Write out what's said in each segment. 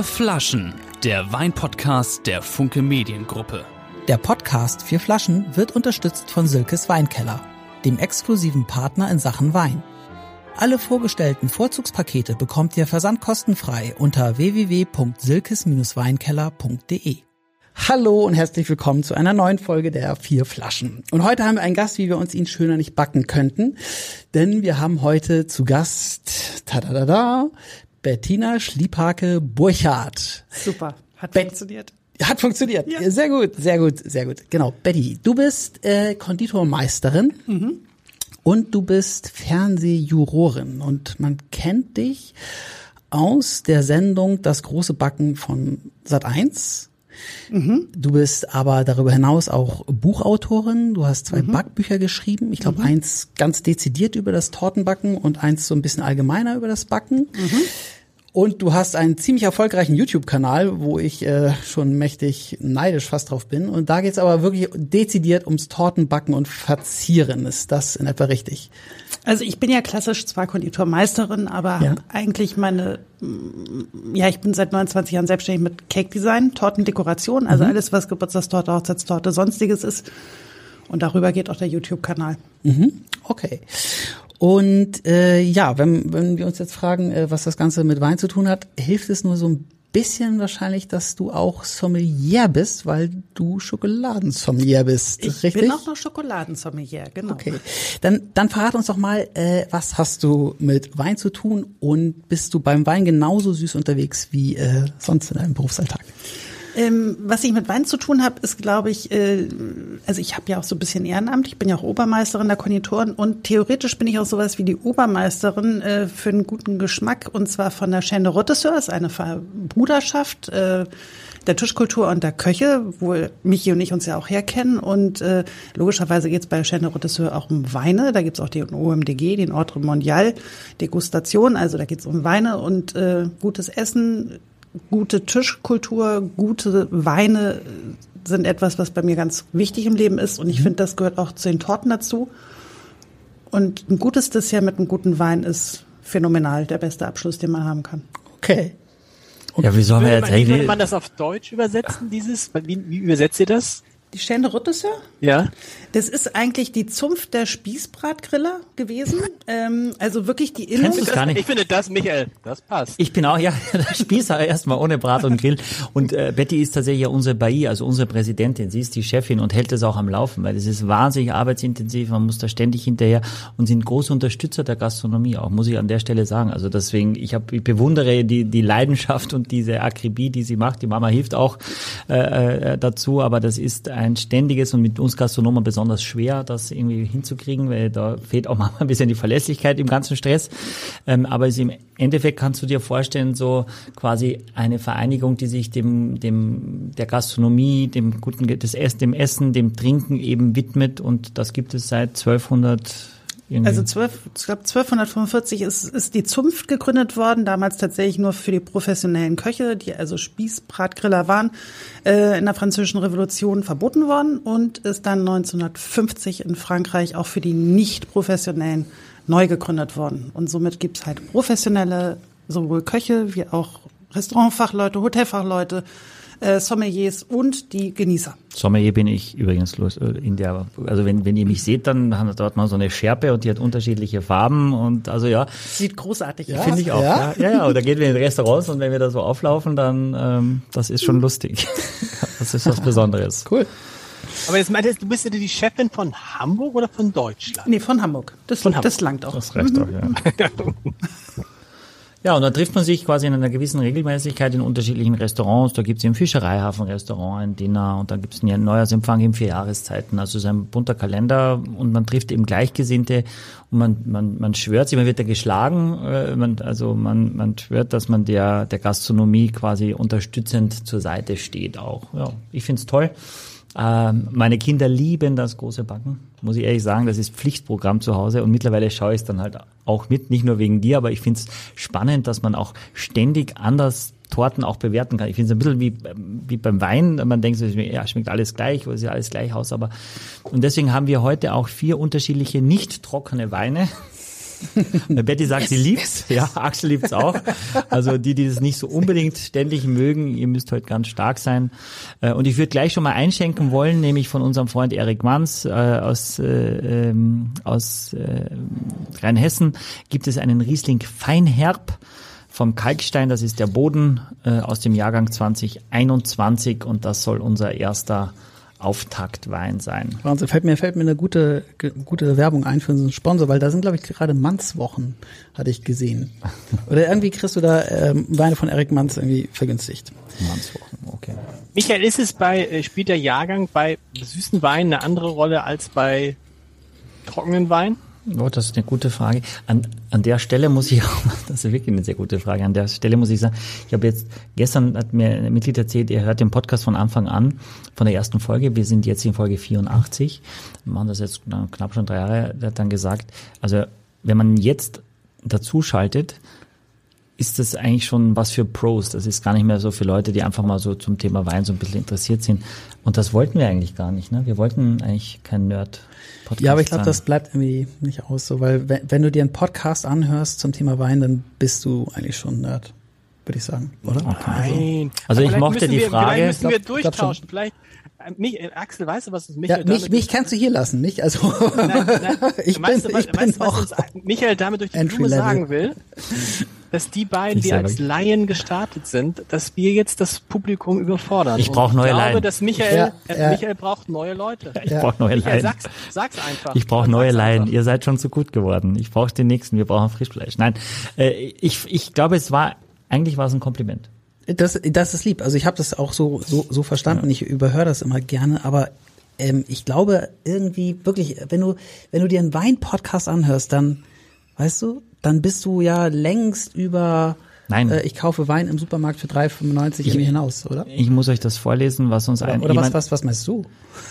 Vier Flaschen, der Weinpodcast der Funke Mediengruppe. Der Podcast Vier Flaschen wird unterstützt von Silkes Weinkeller, dem exklusiven Partner in Sachen Wein. Alle vorgestellten Vorzugspakete bekommt ihr versandkostenfrei unter www.silkes-weinkeller.de. Hallo und herzlich willkommen zu einer neuen Folge der Vier Flaschen. Und heute haben wir einen Gast, wie wir uns ihn schöner nicht backen könnten, denn wir haben heute zu Gast, tadadada, Bettina Schliepake-Burchardt. Super, hat Bet- funktioniert. Hat funktioniert. Ja. Sehr gut, sehr gut, sehr gut. Genau, Betty, du bist äh, Konditormeisterin und du bist Fernsehjurorin und man kennt dich aus der Sendung Das große Backen von Sat 1. Du bist aber darüber hinaus auch Buchautorin. Du hast zwei Backbücher geschrieben. Ich glaube, eins ganz dezidiert über das Tortenbacken und eins so ein bisschen allgemeiner über das Backen. Und du hast einen ziemlich erfolgreichen YouTube-Kanal, wo ich äh, schon mächtig neidisch fast drauf bin. Und da geht's aber wirklich dezidiert ums Tortenbacken und Verzieren. Ist das in etwa richtig? Also ich bin ja klassisch zwar Konditormeisterin, aber Ja. eigentlich meine, mm, ja, ich bin seit 29 Jahren selbstständig mit Cake Design, Tortendekoration, also Mhm. alles, was Geburtstagstorte, Hochzeitstorte, sonstiges ist. Und darüber geht auch der YouTube-Kanal. Okay. Und äh, ja, wenn, wenn wir uns jetzt fragen, äh, was das Ganze mit Wein zu tun hat, hilft es nur so ein bisschen wahrscheinlich, dass du auch Sommelier bist, weil du Schokoladensommelier bist. Ich richtig? bin auch noch Schokoladensommelier, genau. Okay, dann, dann verrat uns doch mal, äh, was hast du mit Wein zu tun und bist du beim Wein genauso süß unterwegs wie äh, sonst in deinem Berufsalltag? Ähm, was ich mit Wein zu tun habe, ist, glaube ich, äh, also ich habe ja auch so ein bisschen Ehrenamt. Ich bin ja auch Obermeisterin der Konditoren und theoretisch bin ich auch sowas wie die Obermeisterin äh, für einen guten Geschmack und zwar von der Chaîne Rottesseur, ist eine Bruderschaft äh, der Tischkultur und der Köche, wo Michi und ich uns ja auch herkennen und äh, logischerweise geht es bei Chaîne Rottesseur auch um Weine. Da gibt es auch den OMDG, den Ordre Mondial Degustation, also da geht es um Weine und äh, gutes Essen, gute Tischkultur, gute Weine sind etwas, was bei mir ganz wichtig im Leben ist. Und ich finde, das gehört auch zu den Torten dazu. Und ein gutes Dessert mit einem guten Wein ist phänomenal, der beste Abschluss, den man haben kann. Okay. Ja, wie sollen wir jetzt man, wie würde eigentlich? man das auf Deutsch übersetzen, dieses? Wie, wie übersetzt ihr das? Die Chaîne Rottesseur? Ja. Das ist eigentlich die Zunft der Spießbratgriller gewesen. Ähm, also wirklich die Innung. Kennst gar nicht? Ich finde das, Michael, das passt. Ich bin auch ja der Spießer erstmal ohne Brat und Grill. Und äh, Betty ist tatsächlich ja unsere Bailly, also unsere Präsidentin. Sie ist die Chefin und hält das auch am Laufen, weil es ist wahnsinnig arbeitsintensiv. Man muss da ständig hinterher und sind große Unterstützer der Gastronomie auch, muss ich an der Stelle sagen. Also deswegen, ich, hab, ich bewundere die, die Leidenschaft und diese Akribie, die sie macht. Die Mama hilft auch äh, äh, dazu, aber das ist ein ständiges und mit uns Gastronomen besonders schwer, das irgendwie hinzukriegen, weil da fehlt auch manchmal ein bisschen die Verlässlichkeit im ganzen Stress. Ähm, aber im Endeffekt kannst du dir vorstellen, so quasi eine Vereinigung, die sich dem, dem der Gastronomie, dem guten des Essen, dem Trinken eben widmet und das gibt es seit 1200 irgendwie. Also 12, ich glaube 1245 ist, ist die Zunft gegründet worden, damals tatsächlich nur für die professionellen Köche, die also Spießbratgriller waren, äh, in der französischen Revolution verboten worden und ist dann 1950 in Frankreich auch für die nicht professionellen neu gegründet worden. Und somit gibt's halt professionelle, sowohl Köche wie auch Restaurantfachleute, Hotelfachleute, äh, Sommeliers und die Genießer. Sommelier bin ich übrigens los äh, in der, also wenn, wenn ihr mich seht, dann haben dort mal so eine Schärpe und die hat unterschiedliche Farben und also ja, Sieht großartig aus. finde ich auch. Ja? Ja, ja, ja. Und da gehen wir in Restaurants und wenn wir da so auflaufen, dann ähm, das ist schon lustig. Das ist was Besonderes. Cool. Aber jetzt meintest du, bist ja die Chefin von Hamburg oder von Deutschland? Nee, von Hamburg. Das, Von Hamburg. das langt auch. Das reicht doch, ja. Ja, und da trifft man sich quasi in einer gewissen Regelmäßigkeit in unterschiedlichen Restaurants. Da gibt's im Fischereihafen-Restaurant ein Dinner und dann gibt's einen Neujahrsempfang in vier Jahreszeiten. Also es ist ein bunter Kalender und man trifft eben Gleichgesinnte und man, man, man schwört sich, man wird da geschlagen, äh, man, also man, man schwört, dass man der, der Gastronomie quasi unterstützend zur Seite steht auch. Ja, ich find's toll. Ähm, meine Kinder lieben das große Backen, muss ich ehrlich sagen. Das ist Pflichtprogramm zu Hause und mittlerweile schaue ich es dann halt auch mit, nicht nur wegen dir, aber ich finde es spannend, dass man auch ständig anders Torten auch bewerten kann. Ich finde es ein bisschen wie, wie beim Wein. Man denkt, so, ja, schmeckt alles gleich, oder sieht alles gleich aus. Aber und deswegen haben wir heute auch vier unterschiedliche nicht trockene Weine Betty sagt, sie liebt's. Ja, Axel liebt's auch. Also die, die das nicht so unbedingt ständig mögen, ihr müsst heute ganz stark sein. Äh, und ich würde gleich schon mal einschenken wollen, nämlich von unserem Freund Erik Manns äh, aus, äh, ähm, aus äh, Rheinhessen gibt es einen Riesling Feinherb vom Kalkstein, das ist der Boden äh, aus dem Jahrgang 2021 und das soll unser erster Auftaktwein sein. Wahnsinn, fällt mir, fällt mir eine gute, ge- gute Werbung ein für unseren Sponsor, weil da sind, glaube ich, gerade Mannswochen, hatte ich gesehen. Oder irgendwie kriegst du da ähm, Weine von Eric Manns irgendwie vergünstigt. Mannswochen, okay. Michael, ist es bei, äh, spielt der Jahrgang bei süßen Weinen eine andere Rolle als bei trockenen Weinen? Oh, das ist eine gute Frage. An, an der Stelle muss ich auch, das ist wirklich eine sehr gute Frage. An der Stelle muss ich sagen, ich habe jetzt, gestern hat mir ein Mitglied erzählt, er hört den Podcast von Anfang an, von der ersten Folge. Wir sind jetzt in Folge 84. Wir machen das jetzt na, knapp schon drei Jahre. Er hat dann gesagt, also, wenn man jetzt dazu schaltet, ist das eigentlich schon was für Pros. Das ist gar nicht mehr so für Leute, die einfach mal so zum Thema Wein so ein bisschen interessiert sind. Und das wollten wir eigentlich gar nicht. Ne? Wir wollten eigentlich kein Nerd-Podcast Ja, aber ich glaube, das bleibt irgendwie nicht aus, so, weil wenn, wenn du dir einen Podcast anhörst zum Thema Wein, dann bist du eigentlich schon Nerd, würde ich sagen, oder? Nein. Also ich Vielleicht mochte müssen die wir, Frage- Vielleicht müssen wir Glaub- schon. durchtauschen. Vielleicht, äh, mich, äh, Axel, weißt du, was es Michael Ja, mich, damit mich kannst du hier lassen, nicht? Also Nein, nein. ich Meinst bin, du, ich weißt bin du, was auch uns Michael damit durch die Entry Blume Level. sagen will? Dass die beiden, Ich die als. Laien gestartet sind, dass wir jetzt das Publikum überfordern. Ich Und brauch neue Ich glaube, Laien. dass Michael, Ja, äh, ja. Michael braucht neue Leute. Ich brauche neue Michael, Laien. sag's, sag's einfach. Ich brauche neue einfach. Laien. Ihr seid schon zu gut geworden. Ich brauche den nächsten. Wir brauchen Frischfleisch. Nein, äh, ich, ich glaube, es war eigentlich war es ein Kompliment. Das, das ist lieb. Also ich habe das auch so, so, so verstanden und ich überhöre das immer gerne, aber ähm, ich glaube irgendwie wirklich, wenn du, wenn du dir einen Wein-Podcast anhörst, dann, weißt du, dann bist du ja längst über Nein. äh, ich kaufe Wein im Supermarkt für 3,95 irgendwie hinaus, oder? Ich muss euch das vorlesen, was uns ein Oder was, jemand, was, was meinst du?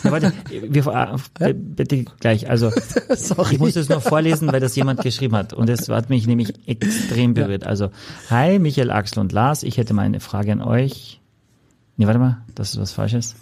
Ja, warte, wir, äh, bitte gleich. Also ich muss das nur vorlesen, weil das jemand geschrieben hat und es hat mich nämlich extrem berührt. Also hi Michael, Axel und Lars, ich hätte mal eine Frage an euch. Nee, warte mal, das ist was Falsches.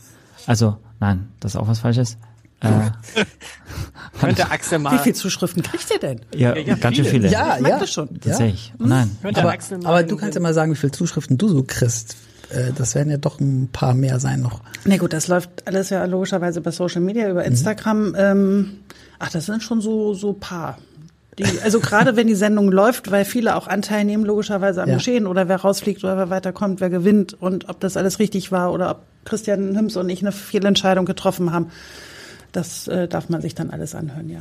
Also nein, das ist auch was Falsches. Äh, Könnte Axel Wie mal, viele Zuschriften kriegt ihr denn? ja, Ja, ja, ganz schön viele. viele. Ja, Ich mag ja. das schon. Tatsächlich. Oh nein. könnte Aber, Axel mal aber du kannst ja mal sagen, wie viele Zuschriften du so kriegst. Äh, Das werden ja doch ein paar mehr sein noch. Na gut, das läuft alles ja logischerweise über Social Media, über Instagram. Ähm, ach, das sind schon so so paar. Die, also gerade wenn die Sendung läuft, weil viele auch Anteil nehmen, logischerweise am Ja. Geschehen oder wer rausfliegt oder wer weiterkommt, wer gewinnt und ob das alles richtig war oder ob Christian Hims und ich eine Fehlentscheidung getroffen haben. Das äh, darf man sich dann alles anhören, ja.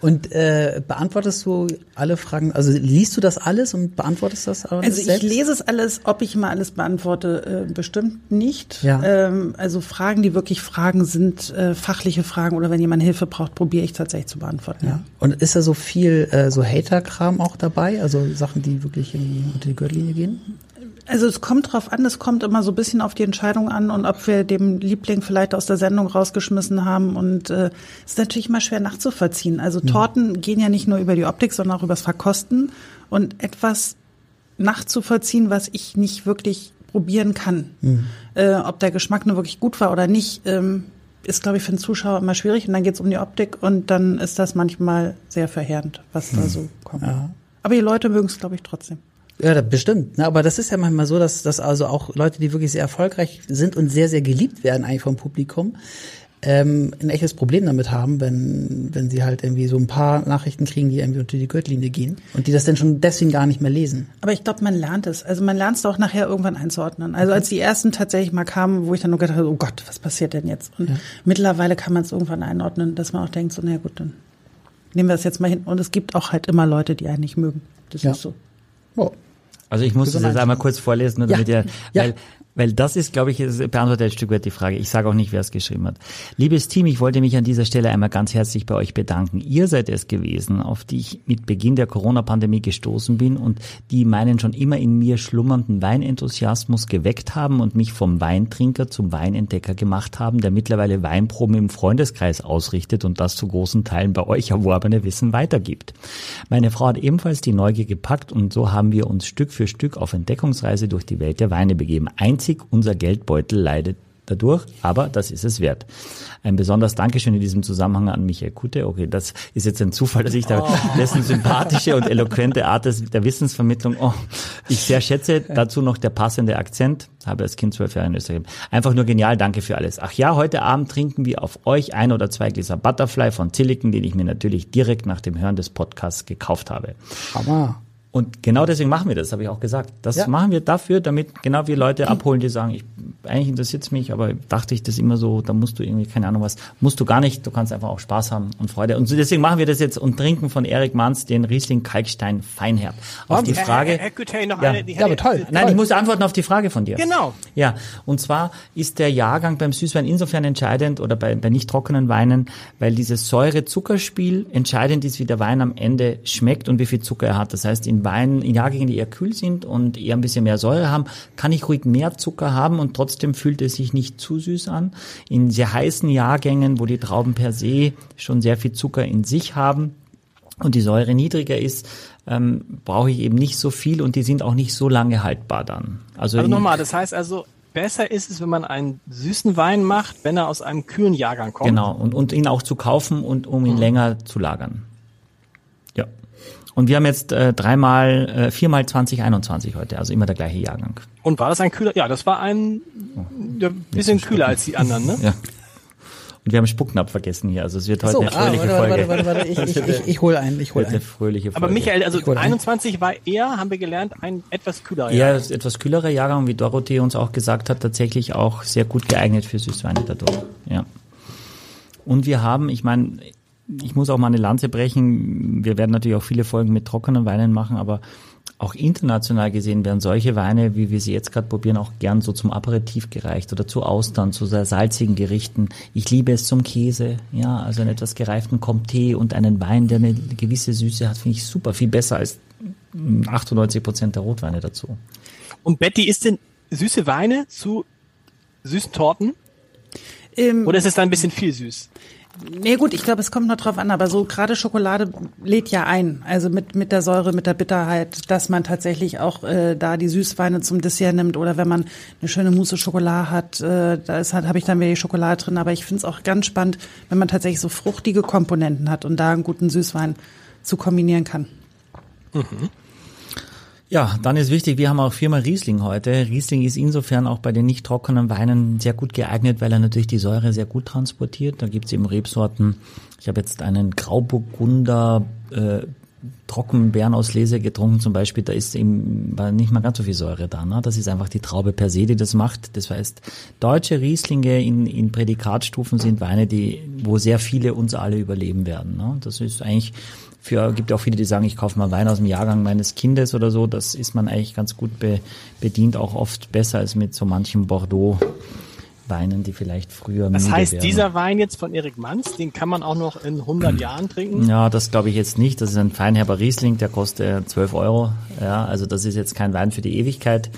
Und äh, beantwortest du alle Fragen, also liest du das alles und beantwortest das alles Also ich selbst? lese es alles, ob ich mal alles beantworte, äh, bestimmt nicht. Ja. Ähm, also Fragen, die wirklich Fragen sind, äh, fachliche Fragen oder wenn jemand Hilfe braucht, probiere ich tatsächlich zu beantworten. Ja. Und ist da so viel äh, so Hater-Kram auch dabei? Also Sachen, die wirklich unter die Gürtellinie gehen? Also es kommt drauf an, es kommt immer so ein bisschen auf die Entscheidung an und ob wir dem Liebling vielleicht aus der Sendung rausgeschmissen haben. Und äh, es ist natürlich immer schwer nachzuvollziehen. Also Torten gehen ja nicht nur über die Optik, sondern auch übers Verkosten. Und etwas nachzuvollziehen, was ich nicht wirklich probieren kann. Äh, ob der Geschmack nur wirklich gut war oder nicht, ähm, ist, glaube ich, für den Zuschauer immer schwierig. Und dann geht es um die Optik und dann ist das manchmal sehr verheerend, was da so kommt. Aber die Leute mögen es, glaube ich, trotzdem. Ja, bestimmt. Na, aber das ist ja manchmal so, dass, dass also auch Leute, die wirklich sehr erfolgreich sind und sehr, sehr geliebt werden eigentlich vom Publikum, ähm, ein echtes Problem damit haben, wenn, wenn sie halt irgendwie so ein paar Nachrichten kriegen, die irgendwie unter die Gürtellinie gehen und die das dann schon deswegen gar nicht mehr lesen. Aber ich glaube, man lernt es. Also man lernt es auch nachher irgendwann einzuordnen. Also als die ersten tatsächlich mal kamen, wo ich dann nur gedacht habe, oh Gott, was passiert denn jetzt? Und mittlerweile kann man es irgendwann einordnen, dass man auch denkt, so, na gut, dann nehmen wir es jetzt mal hin. Und es gibt auch halt immer Leute, die einen nicht mögen. Das Ja. ist so. Oh. Also ich muss das jetzt einmal kurz vorlesen, nur Ja. damit ihr, Ja. Weil, das ist, glaube ich, beantwortet ein Stück weit die Frage. Ich sage auch nicht, wer es geschrieben hat. Liebes Team, ich wollte mich an dieser Stelle einmal ganz herzlich bei euch bedanken. Ihr seid es gewesen, auf die ich mit Beginn der Corona-Pandemie gestoßen bin und die meinen schon immer in mir schlummernden Weinenthusiasmus geweckt haben und mich vom Weintrinker zum Weinentdecker gemacht haben, der mittlerweile Weinproben im Freundeskreis ausrichtet und das zu großen Teilen bei euch erworbene Wissen weitergibt. Meine Frau hat ebenfalls die Neugier gepackt und so haben wir uns Stück für Stück auf Entdeckungsreise durch die Welt der Weine begeben. Einzig unser Geldbeutel leidet dadurch, aber das ist es wert. Ein besonders Dankeschön in diesem Zusammenhang an Michael Kutte. Okay, das ist jetzt ein Zufall, dass ich da Oh. dessen sympathische und eloquente Art der Wissensvermittlung, oh, ich sehr schätze. Dazu noch der passende Akzent. Habe als Kind zwölf Jahre in Österreich. Einfach nur genial, danke für alles. Ach ja, heute Abend trinken wir auf euch ein oder zwei Gläser Butterfly von Zilliken, den ich mir natürlich direkt nach dem Hören des Podcasts gekauft habe. Hammer. Und genau deswegen machen wir das, habe ich auch gesagt. Das Ja. machen wir dafür, damit genau wir Leute abholen, die sagen, ich, eigentlich interessiert mich, aber dachte ich das immer so, da musst du irgendwie, keine Ahnung was, musst du gar nicht, du kannst einfach auch Spaß haben und Freude. Und deswegen machen wir das jetzt und trinken von Erik Manns den Riesling Kalkstein Feinherb. Auf die Frage. Herr, Herr Güthay, noch Ja. eine, Ja, aber toll. Nein, ich muss antworten auf die Frage von dir. Genau. Ja, und zwar ist der Jahrgang beim Süßwein insofern entscheidend oder bei, bei nicht trockenen Weinen, weil dieses Säure-Zuckerspiel entscheidend ist, wie der Wein am Ende schmeckt und wie viel Zucker er hat. Das heißt, in Weinen, in Jahrgängen, die eher kühl sind und eher ein bisschen mehr Säure haben, kann ich ruhig mehr Zucker haben und trotzdem fühlt es sich nicht zu süß an. In sehr heißen Jahrgängen, wo die Trauben per se schon sehr viel Zucker in sich haben, und die Säure niedriger ist, ähm, brauche ich eben nicht so viel und die sind auch nicht so lange haltbar dann. Also, Also nochmal, das heißt also, besser ist es, wenn man einen süßen Wein macht, wenn er aus einem kühlen Jahrgang kommt. Genau, und, und ihn auch zu kaufen und um ihn länger zu lagern. Ja. Und wir haben jetzt äh, dreimal, äh, viermal 2021 heute, also immer der gleiche Jahrgang. Und war das ein kühler? Ja, das war ein ja, bisschen kühler als die anderen, ne? Ja. Und wir haben Spucknapf vergessen hier, also es wird heute So, eine ah, fröhliche warte, Folge. warte, warte, warte, ich, ich, ich, ich hole ein, ich hole Wird eine ein. fröhliche Folge. Aber Michael, also Ich hol ein. 21 war eher, haben wir gelernt, ein etwas kühlerer Ja, Jahrgang. ist etwas kühlerer Jahrgang, wie Dorothee uns auch gesagt hat, tatsächlich auch sehr gut geeignet für Süßweine dadurch. Ja. Und wir haben, ich meine, ich muss auch mal eine Lanze brechen. Wir werden natürlich auch viele Folgen mit trockenen Weinen machen, aber auch international gesehen werden solche Weine, wie wir sie jetzt gerade probieren, auch gern so zum Aperitif gereicht oder zu Austern, zu sehr salzigen Gerichten. Ich liebe es zum Käse, ja, also einen etwas gereiften Comté und einen Wein, der eine gewisse Süße hat, finde ich super, viel besser als mm, 98 Prozent der Rotweine dazu. Und Betty, ist denn süße Weine zu süßen Torten? Ähm, Oder ist es dann ein bisschen viel süß? Nee, gut, ich glaube, es kommt noch drauf an, aber so gerade Schokolade lädt ja ein. Also mit, mit der Säure, mit der Bitterheit, dass man tatsächlich auch äh, da die Süßweine zum Dessert nimmt oder wenn man eine schöne Mousse Schokolade hat, äh, da ist halt, habe ich dann wieder die Schokolade drin. Aber ich finde es auch ganz spannend, wenn man tatsächlich so fruchtige Komponenten hat und da einen guten Süßwein zu kombinieren kann. Ja, dann ist wichtig, wir haben auch viermal Riesling heute. Riesling ist insofern auch bei den nicht trockenen Weinen sehr gut geeignet, weil er natürlich die Säure sehr gut transportiert. Da gibt's eben Rebsorten. Ich habe jetzt einen Grauburgunder äh, Trockenbeerenauslese getrunken zum Beispiel, da ist eben war nicht mal ganz so viel Säure da. Ne? Das ist einfach die Traube per se, die das macht. Das heißt, deutsche Rieslinge in, in Prädikatstufen sind Weine, die, wo sehr viele uns alle überleben werden. Ne? Das ist eigentlich für, gibt ja auch viele, die sagen, ich kaufe mal Wein aus dem Jahrgang meines Kindes oder so. Das ist man eigentlich ganz gut be, bedient, auch oft besser als mit so manchen Bordeaux. Weinen, die vielleicht früher Das heißt, werden. dieser Wein jetzt von Erik Manz, den kann man auch noch in 100 Jahren trinken? Ja, das glaube ich jetzt nicht. Das ist ein feinherber Riesling, der kostet 12 Euro. Ja, also das ist jetzt kein Wein für die Ewigkeit.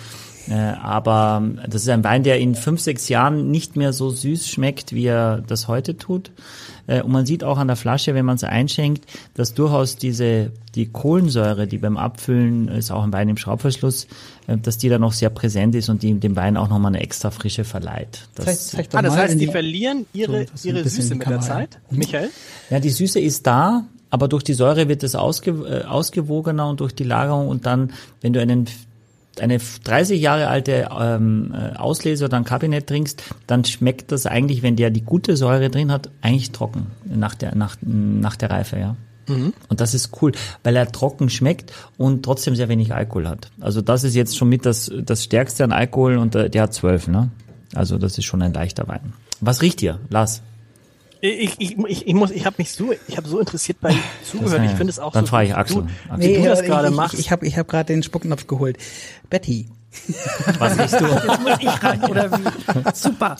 Äh, aber das ist ein Wein, der in fünf, sechs Jahren nicht mehr so süß schmeckt, wie er das heute tut. Äh, und man sieht auch an der Flasche, wenn man es einschenkt, dass durchaus diese, die Kohlensäure, die beim Abfüllen, ist auch ein Wein im Schraubverschluss, äh, dass die da noch sehr präsent ist und die dem Wein auch nochmal eine extra Frische verleiht. Das, zeig doch Ah, das heißt, in die verlieren ihre, So, ihre Süße die mit der. Zeit. Michael? Ja, die Süße ist da, aber durch die Säure wird es ausge, äh, ausgewogener und durch die Lagerung und dann, wenn du einen eine 30 Jahre alte ähm, äh, Auslese oder ein Kabinett trinkst, dann schmeckt das eigentlich, wenn der die gute Säure drin hat, eigentlich trocken nach der nach, nach der Reife, ja. Und das ist cool, weil er trocken schmeckt und trotzdem sehr wenig Alkohol hat. Also das ist jetzt schon mit das das stärkste an Alkohol und äh, der hat zwölf, ne? Also das ist schon ein leichter Wein. Was riecht ihr, Lars? Ich, ich, ich, ich muss, ich habe mich so, ich habe so interessiert bei zugehört. Ich finde es auch Dann so. frage ich wie Axel. Du, Axel. wie du das ich, gerade ich, machst. Ich, ich habe ich hab gerade den Spucknapf geholt. Betty, Was riechst du? Jetzt muss ich ran, oder wie? Super.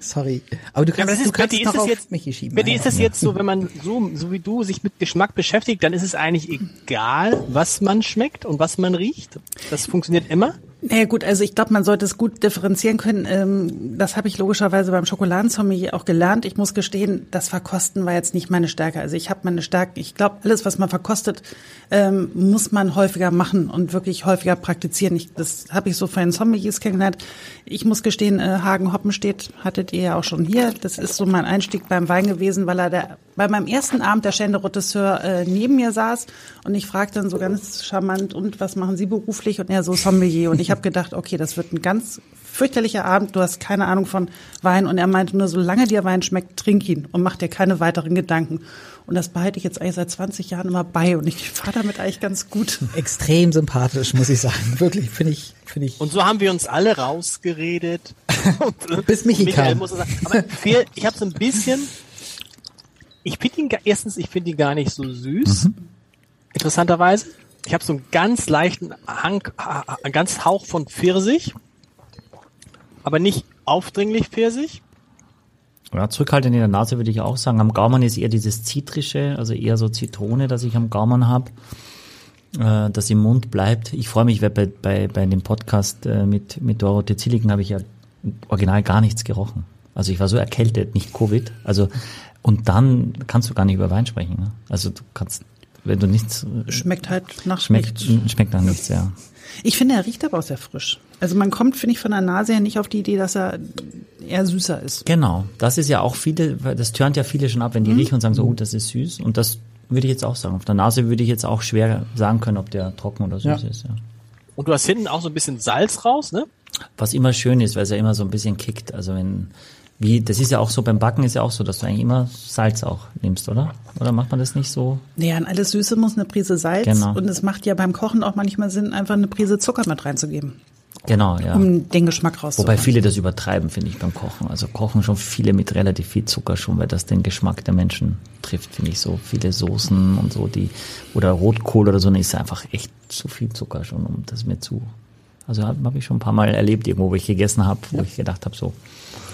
sorry. Aber du Ja, kannst, aber das du ist, kannst Betty, ist auf jetzt, Michi schieben. Betty, Ja, ist es jetzt so, wenn man so, so wie du sich mit Geschmack beschäftigt, dann ist es eigentlich egal, was man schmeckt und was man riecht? Das funktioniert immer? Naja gut, also ich glaube, man sollte es gut differenzieren können. Ähm, das habe ich logischerweise beim Schokoladensommelier auch gelernt. Ich muss gestehen, das Verkosten war jetzt nicht meine Stärke. Also ich habe meine Stärke, ich glaube, alles, was man verkostet, ähm, muss man häufiger machen und wirklich häufiger praktizieren. Ich, das habe ich so von den Sommeliers kennengelernt. Ich muss gestehen, äh, Hagen Hoppenstedt hattet ihr ja auch schon hier. Das ist so mein Einstieg beim Wein gewesen, weil er der, bei meinem ersten Abend der Stände Regisseur äh, neben mir saß und ich fragte dann so ganz charmant, und was machen Sie beruflich? Und er so Sommelier. Und ich habe gedacht, okay, das wird ein ganz fürchterlicher Abend, du hast keine Ahnung von Wein. Und er meinte nur, solange dir Wein schmeckt, trink ihn und mach dir keine weiteren Gedanken. Und das behalte ich jetzt eigentlich seit 20 Jahren immer bei und ich fahre damit eigentlich ganz gut. Extrem sympathisch, muss ich sagen. Wirklich, finde ich, finde ich. Und so haben wir uns alle rausgeredet. Bis Michi Michael kam. muss sagen. Aber viel, ich habe so ein bisschen. Ich finde ihn erstens, ich finde ihn gar nicht so süß. Interessanterweise. Ich habe so einen ganz leichten Hang, ha- ha- ganz Hauch von Pfirsich, aber nicht aufdringlich Pfirsich. Ja, zurückhaltend in der Nase würde ich auch sagen. Am Gaumen ist eher dieses Zitrische, also eher so Zitrone, das ich am Gaumen habe, äh, das im Mund bleibt. Ich freue mich, weil bei, bei, bei dem Podcast äh, mit, mit Dorothee Zilliken habe ich ja original gar nichts gerochen. Also ich war so erkältet, nicht Covid. Also und dann kannst du gar nicht über Wein sprechen. Ne? Also du kannst, wenn du nichts Schmeckt halt nach schmeckt, schmeckt nach nichts, ja. Ich finde, er riecht aber auch sehr frisch. Also man kommt, finde ich, von der Nase her nicht auf die Idee, dass er eher süßer ist. Genau, das ist ja auch viele, weil das turnt ja viele schon ab, wenn die riechen und sagen so, oh, das ist süß. Und das würde ich jetzt auch sagen. Auf der Nase würde ich jetzt auch schwer sagen können, ob der trocken oder süß Ja. ist. Ja. Und du hast hinten auch so ein bisschen Salz raus, ne? Was immer schön ist, weil es ja immer so ein bisschen kickt. Also wenn, wie, das ist ja auch so beim Backen ist ja auch so, dass du eigentlich immer Salz auch nimmst, oder? Oder macht man das nicht so? Naja, an alles Süße muss eine Prise Salz. Genau. Und es macht ja beim Kochen auch manchmal Sinn, einfach eine Prise Zucker mit reinzugeben, Genau, ja. um den Geschmack rauszuholen. Wobei viele das übertreiben, finde ich, beim Kochen. Also kochen schon viele mit relativ viel Zucker schon, weil das den Geschmack der Menschen trifft, finde ich so. Viele Soßen und so, die, oder Rotkohl oder so, ist einfach echt zu viel Zucker schon, um das mir zu. Also habe hab ich schon ein paar Mal erlebt, irgendwo, wo ich gegessen habe, wo ich gedacht habe, so.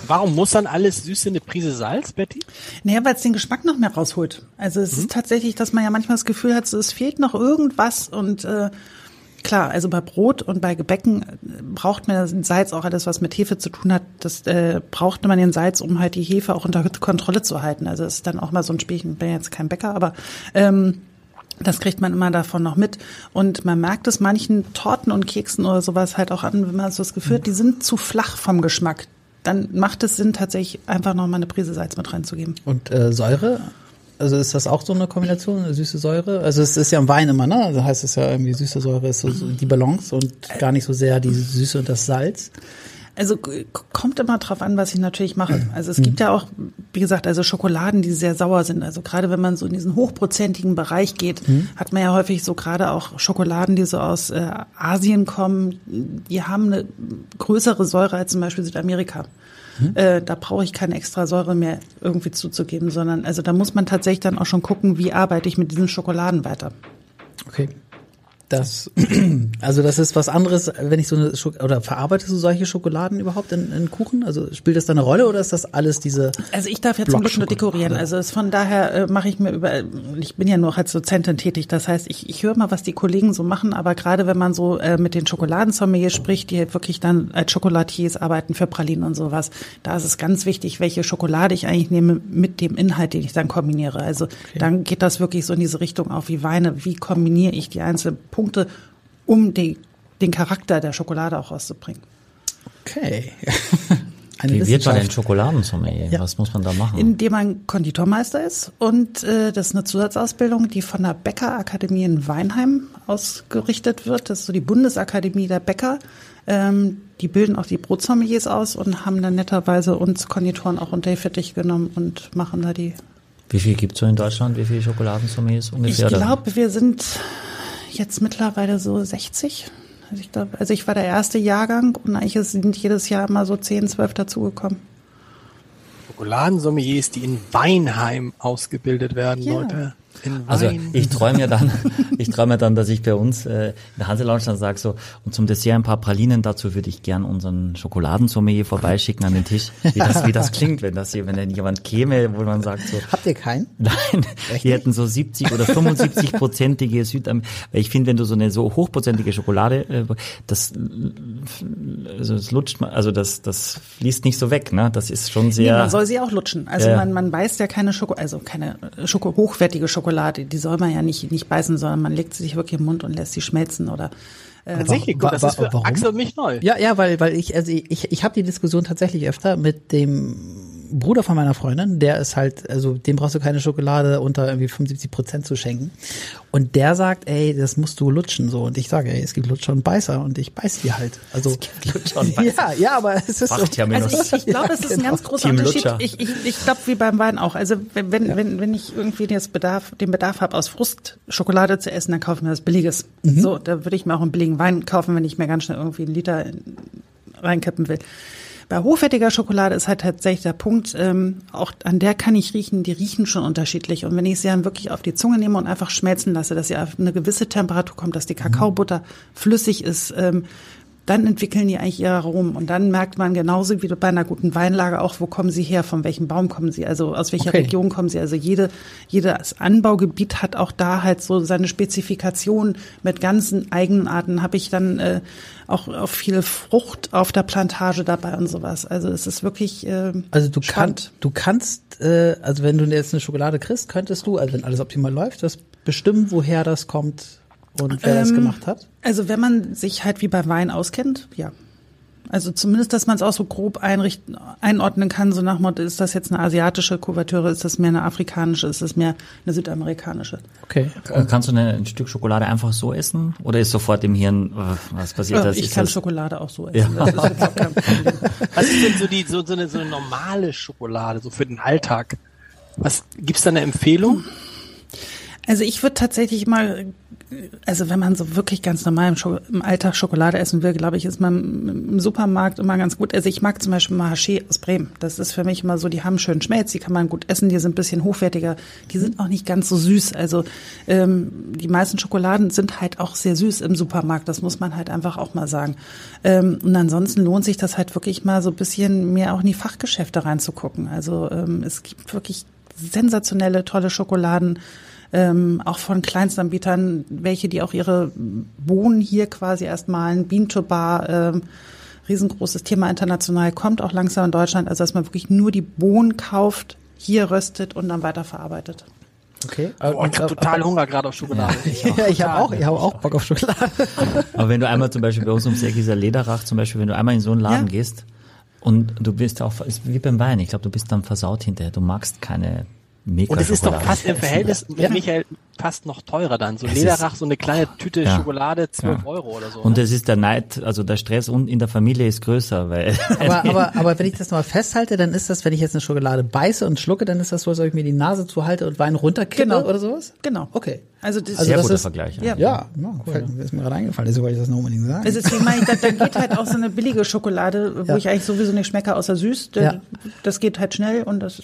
Warum muss dann alles Süße eine Prise Salz, Betty? Naja, weil es den Geschmack noch mehr rausholt. Also es ist tatsächlich, dass man ja manchmal das Gefühl hat, so, es fehlt noch irgendwas und äh, klar, also bei Brot und bei Gebäcken äh, braucht man Salz auch alles, was mit Hefe zu tun hat. Das äh, braucht man den Salz, um halt die Hefe auch unter Kontrolle zu halten. Also es ist dann auch mal so ein Spielchen. Ich bin jetzt kein Bäcker, aber ähm, das kriegt man immer davon noch mit. Und man merkt es manchen Torten und Keksen oder sowas halt auch an, wenn man so das Gefühl hat, die sind zu flach vom Geschmack. Dann macht es Sinn, tatsächlich einfach noch mal eine Prise Salz mit reinzugeben. Und äh, Säure? Also ist das auch so eine Kombination, eine süße Säure? Also es ist ja im Wein immer, ne? Also heißt es ja irgendwie süße Säure ist so, so die Balance und gar nicht so sehr die Süße und das Salz. Also kommt immer drauf an, was ich natürlich mache. Also es gibt ja auch, wie gesagt, also Schokoladen, die sehr sauer sind. Also gerade wenn man so in diesen hochprozentigen Bereich geht, hat man ja häufig so gerade auch Schokoladen, die so aus äh, Asien kommen, die haben eine größere Säure als zum Beispiel Südamerika. Äh, da brauche ich keine extra Säure mehr irgendwie zuzugeben, sondern also da muss man tatsächlich dann auch schon gucken, wie arbeite ich mit diesen Schokoladen weiter. Okay. Das, also das ist was anderes, wenn ich so eine Schok oder verarbeitest du solche Schokoladen überhaupt in, in Kuchen? Also spielt das da eine Rolle oder ist das alles diese? Also ich darf ja zum Glück nur dekorieren. Also es, von daher äh, mache ich mir über, ich bin ja nur als Dozentin tätig. Das heißt, ich, ich höre mal, was die Kollegen so machen. Aber gerade wenn man so äh, mit den Schokoladensommeliers spricht, die halt wirklich dann als Schokolatiers arbeiten für Pralinen und sowas, da ist es ganz wichtig, welche Schokolade ich eigentlich nehme mit dem Inhalt, den ich dann kombiniere. Also dann geht das wirklich so in diese Richtung auf wie Weine. Wie kombiniere ich die einzelnen Punkte, um die, den Charakter der Schokolade auch rauszubringen? Okay. Wie wird man denn. Schokoladensommelier? Ja. Was muss man da machen? Indem man Konditormeister ist und äh, das ist eine Zusatzausbildung, die von der Bäckerakademie in Weinheim ausgerichtet wird. Das ist so die Bundesakademie der Bäcker. Ähm, die bilden auch die Brotsommeliers aus und haben dann netterweise uns Konditoren auch unter die Fittich genommen und machen da die. Wie viel gibt's so in Deutschland? Wie viele Schokoladensommeliers Ich ungefähr? Oder- glaube, wir sind jetzt mittlerweile so 60. Also ich, glaub, also ich war der erste Jahrgang und eigentlich sind jedes Jahr immer so 10, 12 dazugekommen. Schokoladensommeliers, die in Weinheim ausgebildet werden, Ja. Leute. Also ich träume ja dann, ich träume ja dann, dass ich bei uns äh, in der Hanse Lounge dann sage so, und zum Dessert ein paar Pralinen, dazu würde ich gern unseren Schokoladensommelier vorbeischicken an den Tisch. Wie das, wie das klingt, wenn das hier, wenn dann jemand käme, wo man sagt so, Habt ihr keinen? Nein, die hätten so 70 oder 75 prozentige Südam. Ich finde, wenn du so eine so hochprozentige Schokolade, äh, das, äh, also das lutscht man, also das, das fließt nicht so weg, ne? Das ist schon Nee, sehr. man soll sie auch lutschen. Also Ja. man, man beißt ja keine Schoko, also keine äh, Schoko, hochwertige Schokolade, die soll man ja nicht, nicht beißen, sondern man legt sie sich wirklich im Mund und lässt sie schmelzen oder äh, Tatsächlich, gut, das ist für warum? Axel mich neu. Ja, ja, weil, weil ich, also ich, ich habe die Diskussion tatsächlich öfter mit dem Bruder von meiner Freundin, der ist halt, also dem brauchst du keine Schokolade unter irgendwie 75 Prozent zu schenken. Und der sagt, ey, das musst du lutschen so. Und ich sage, ey, es gibt Lutscher und Beißer und ich beiß die halt. Also Lutscher und Beißer. Ja, ja, aber es ist so. Fachterminus. Also ich, ich glaube, Ja, das ist ein genau. ganz großer Team Unterschied. Lutscher. Ich, ich, ich glaube, wie beim Wein auch. Also wenn, wenn, wenn, wenn ich irgendwie das Bedarf, den Bedarf habe, aus Frust Schokolade zu essen, dann kaufe ich mir was Billiges. Mhm. So, da würde ich mir auch einen billigen Wein kaufen, wenn ich mir ganz schnell irgendwie einen Liter in- reinkippen will. Bei hochwertiger Schokolade ist halt tatsächlich der Punkt, ähm, auch an der kann ich riechen, die riechen schon unterschiedlich. Und wenn ich sie dann wirklich auf die Zunge nehme und einfach schmelzen lasse, dass sie auf eine gewisse Temperatur kommt, dass die Kakaobutter flüssig ist, ähm, dann entwickeln die eigentlich ihre Aromen. Und dann merkt man genauso wie bei einer guten Weinlage auch, wo kommen sie her, von welchem Baum kommen sie, also aus welcher Okay. Region kommen sie. Also jede, jedes Anbaugebiet hat auch da halt so seine Spezifikation mit ganzen Eigenarten. Habe ich dann äh, auch, auch viel Frucht auf der Plantage dabei und sowas. Also es ist wirklich äh, Also du kannst, du kannst, äh, also wenn du jetzt eine Schokolade kriegst, könntest du, also wenn alles optimal läuft, das bestimmen, woher das kommt und wer das Ähm, gemacht hat. Also wenn man sich halt wie bei Wein auskennt, ja. Also zumindest, dass man es auch so grob einrichten, einordnen kann, so nach dem Motto, ist das jetzt eine asiatische Kuvertüre, ist das mehr eine afrikanische, ist das mehr eine südamerikanische? Okay. Äh, Kannst du ein Stück Schokolade einfach so essen? Oder ist sofort im Hirn, äh, was passiert? Ja, das ich ist kann das, Schokolade auch so essen. Ja. Das ist überhaupt kein Problem. Was ist denn so die so, so, eine, so eine normale Schokolade, so für den Alltag? Was gibt's da eine Empfehlung? Also ich würde tatsächlich mal, also wenn man so wirklich ganz normal im, Scho im Alltag Schokolade essen will, glaube ich, ist man im Supermarkt immer ganz gut. Also ich mag zum Beispiel Mahaché aus Bremen. Das ist für mich immer so, die haben schön Schmelz, die kann man gut essen, die sind ein bisschen hochwertiger, die sind auch nicht ganz so süß. Also ähm, die meisten Schokoladen sind halt auch sehr süß im Supermarkt, das muss man halt einfach auch mal sagen. Ähm, und ansonsten lohnt sich das halt wirklich mal so ein bisschen mehr auch in die Fachgeschäfte reinzugucken. Also ähm, es gibt wirklich sensationelle, tolle Schokoladen ähm, auch von Kleinstanbietern, welche, die auch ihre Bohnen hier quasi erst malen, Bean to Bar, ähm, riesengroßes Thema international, kommt auch langsam in Deutschland, also dass man wirklich nur die Bohnen kauft, hier röstet und dann weiterverarbeitet. Okay. Boah, ich hab total Hunger gerade auf Schokolade. Ja, ich habe auch, ich habe auch Bock auf Schokolade. Aber wenn du einmal zum Beispiel bei uns ums Eck dieser Lederach, zum Beispiel, wenn du einmal in so einen Laden Ja. gehst und du bist auch, ist wie beim Wein, ich glaube, du bist dann versaut hinterher, du magst keine mega Und es ist doch fast im. Verhältnis mit Michael fast noch teurer dann. So Es Lederach, ist- so eine kleine Tüte Ja. Schokolade, 12 Ja. Euro oder so. Und ne? es ist der Neid, also der Stress und in der Familie ist größer, weil Aber, aber, aber wenn ich das mal festhalte, dann ist das, wenn ich jetzt eine Schokolade beiße und schlucke, dann ist das so, als ob ich mir die Nase zuhalte und Wein runterkippe Genau. oder sowas? Genau. Okay. Also, das, Also sehr das guter ist- Vergleich. Ja. Ja, ja fällt, ist mir gerade eingefallen, deswegen wollte ich das noch unbedingt sagen. also deswegen meine ich, da, da geht halt auch so eine billige Schokolade, wo Ja. ich eigentlich sowieso nicht schmecke, außer süß. Da- Ja. Das geht halt schnell und das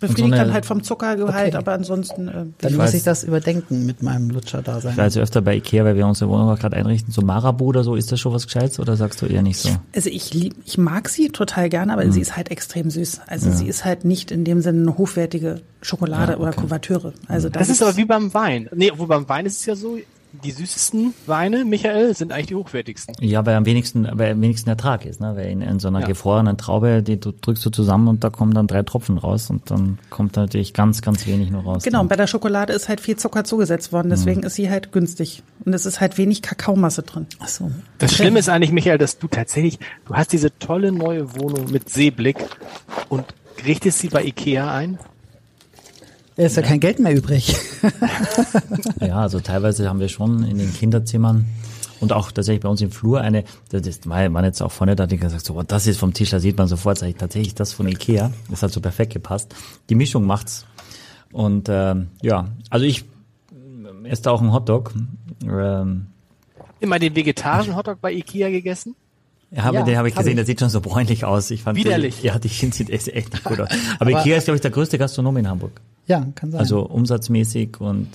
befriedigt so eine- dann halt vom Zuckergehalt, Okay. aber ansonsten. Äh, Dann Ich muss weiß- ich das überdenken mit meinem Lutscher-Dasein. Ich war also öfter bei Ikea, weil wir unsere Wohnung auch gerade einrichten, so Marabu oder so, ist das schon was Gescheites oder sagst du eher nicht so? Also ich lieb, ich mag sie total gerne, Hm. aber sie ist halt extrem süß. Also sie ist halt nicht in dem Sinne eine hochwertige Schokolade Ja, oder okay. Kuvertüre. Also das ist aber wie beim Wein. Nee, obwohl beim Wein ist es ja so, die süßesten Weine, Michael, sind eigentlich die hochwertigsten. Ja, weil am wenigsten, weil am wenigsten Ertrag ist, ne? Weil in, in so einer Ja. gefrorenen Traube, die du drückst du zusammen und da kommen dann drei Tropfen raus und dann kommt da natürlich ganz, ganz wenig nur raus. Genau, und bei der Schokolade ist halt viel Zucker zugesetzt worden, deswegen Hm. ist sie halt günstig. Und es ist halt wenig Kakaomasse drin. Ach so. Das Schlimme ist eigentlich, Michael, dass du tatsächlich, du hast diese tolle neue Wohnung mit Seeblick und richtest sie bei Ikea ein. Ja, ist ja, kein Geld mehr übrig. Ja, also teilweise haben wir schon in den Kinderzimmern und auch tatsächlich bei uns im Flur eine, das ist, war waren jetzt auch vorne da, die gesagt so, oh, das ist vom Tisch, da sieht man sofort, sag ich, tatsächlich das von Ikea. Das hat so perfekt gepasst. Die Mischung macht's. Und ähm, ja, also ich äh, esse da auch einen Hotdog. Ähm, Immer den vegetarischen Hotdog bei Ikea gegessen. habe, Ja, den habe ich hab gesehen, ich. der sieht schon so bräunlich aus. Ich fand Widerlich. Den, ja, die sieht echt, echt nicht gut aus. Aber, Aber- Ikea ist, glaube ich, der größte Gastronom in Hamburg. Ja, kann sein. Also umsatzmäßig und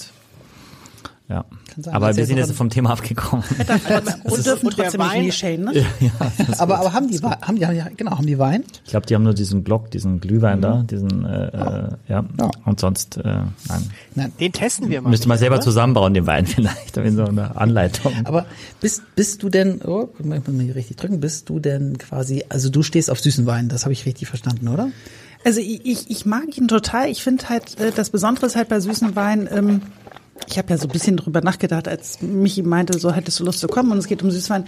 ja. Kann sein. Aber wir sind jetzt vom Thema abgekommen. Und dürfen und der trotzdem nicht in die Wein- Schäden, ne? aber, aber haben die, haben die, haben die, genau, haben die Wein? Ich glaube, die haben nur diesen Glock, diesen Glühwein da, diesen, äh, äh, ja. Ja. Und sonst, äh, nein. Nein. Den testen wir mal. Müsste man Michael, selber oder? zusammenbauen, den Wein vielleicht, in so einer Anleitung. Aber bist, bist du denn, oh, ich muss mal hier richtig drücken, bist du denn quasi, also du stehst auf süßen Wein, das habe ich richtig verstanden, oder? Also ich, ich, ich mag ihn total. Ich finde halt, äh, das Besondere ist halt bei süßen Weinen, ähm, ich habe ja so ein bisschen drüber nachgedacht, als Michi meinte, so hättest du Lust zu kommen und es geht um Süßwein.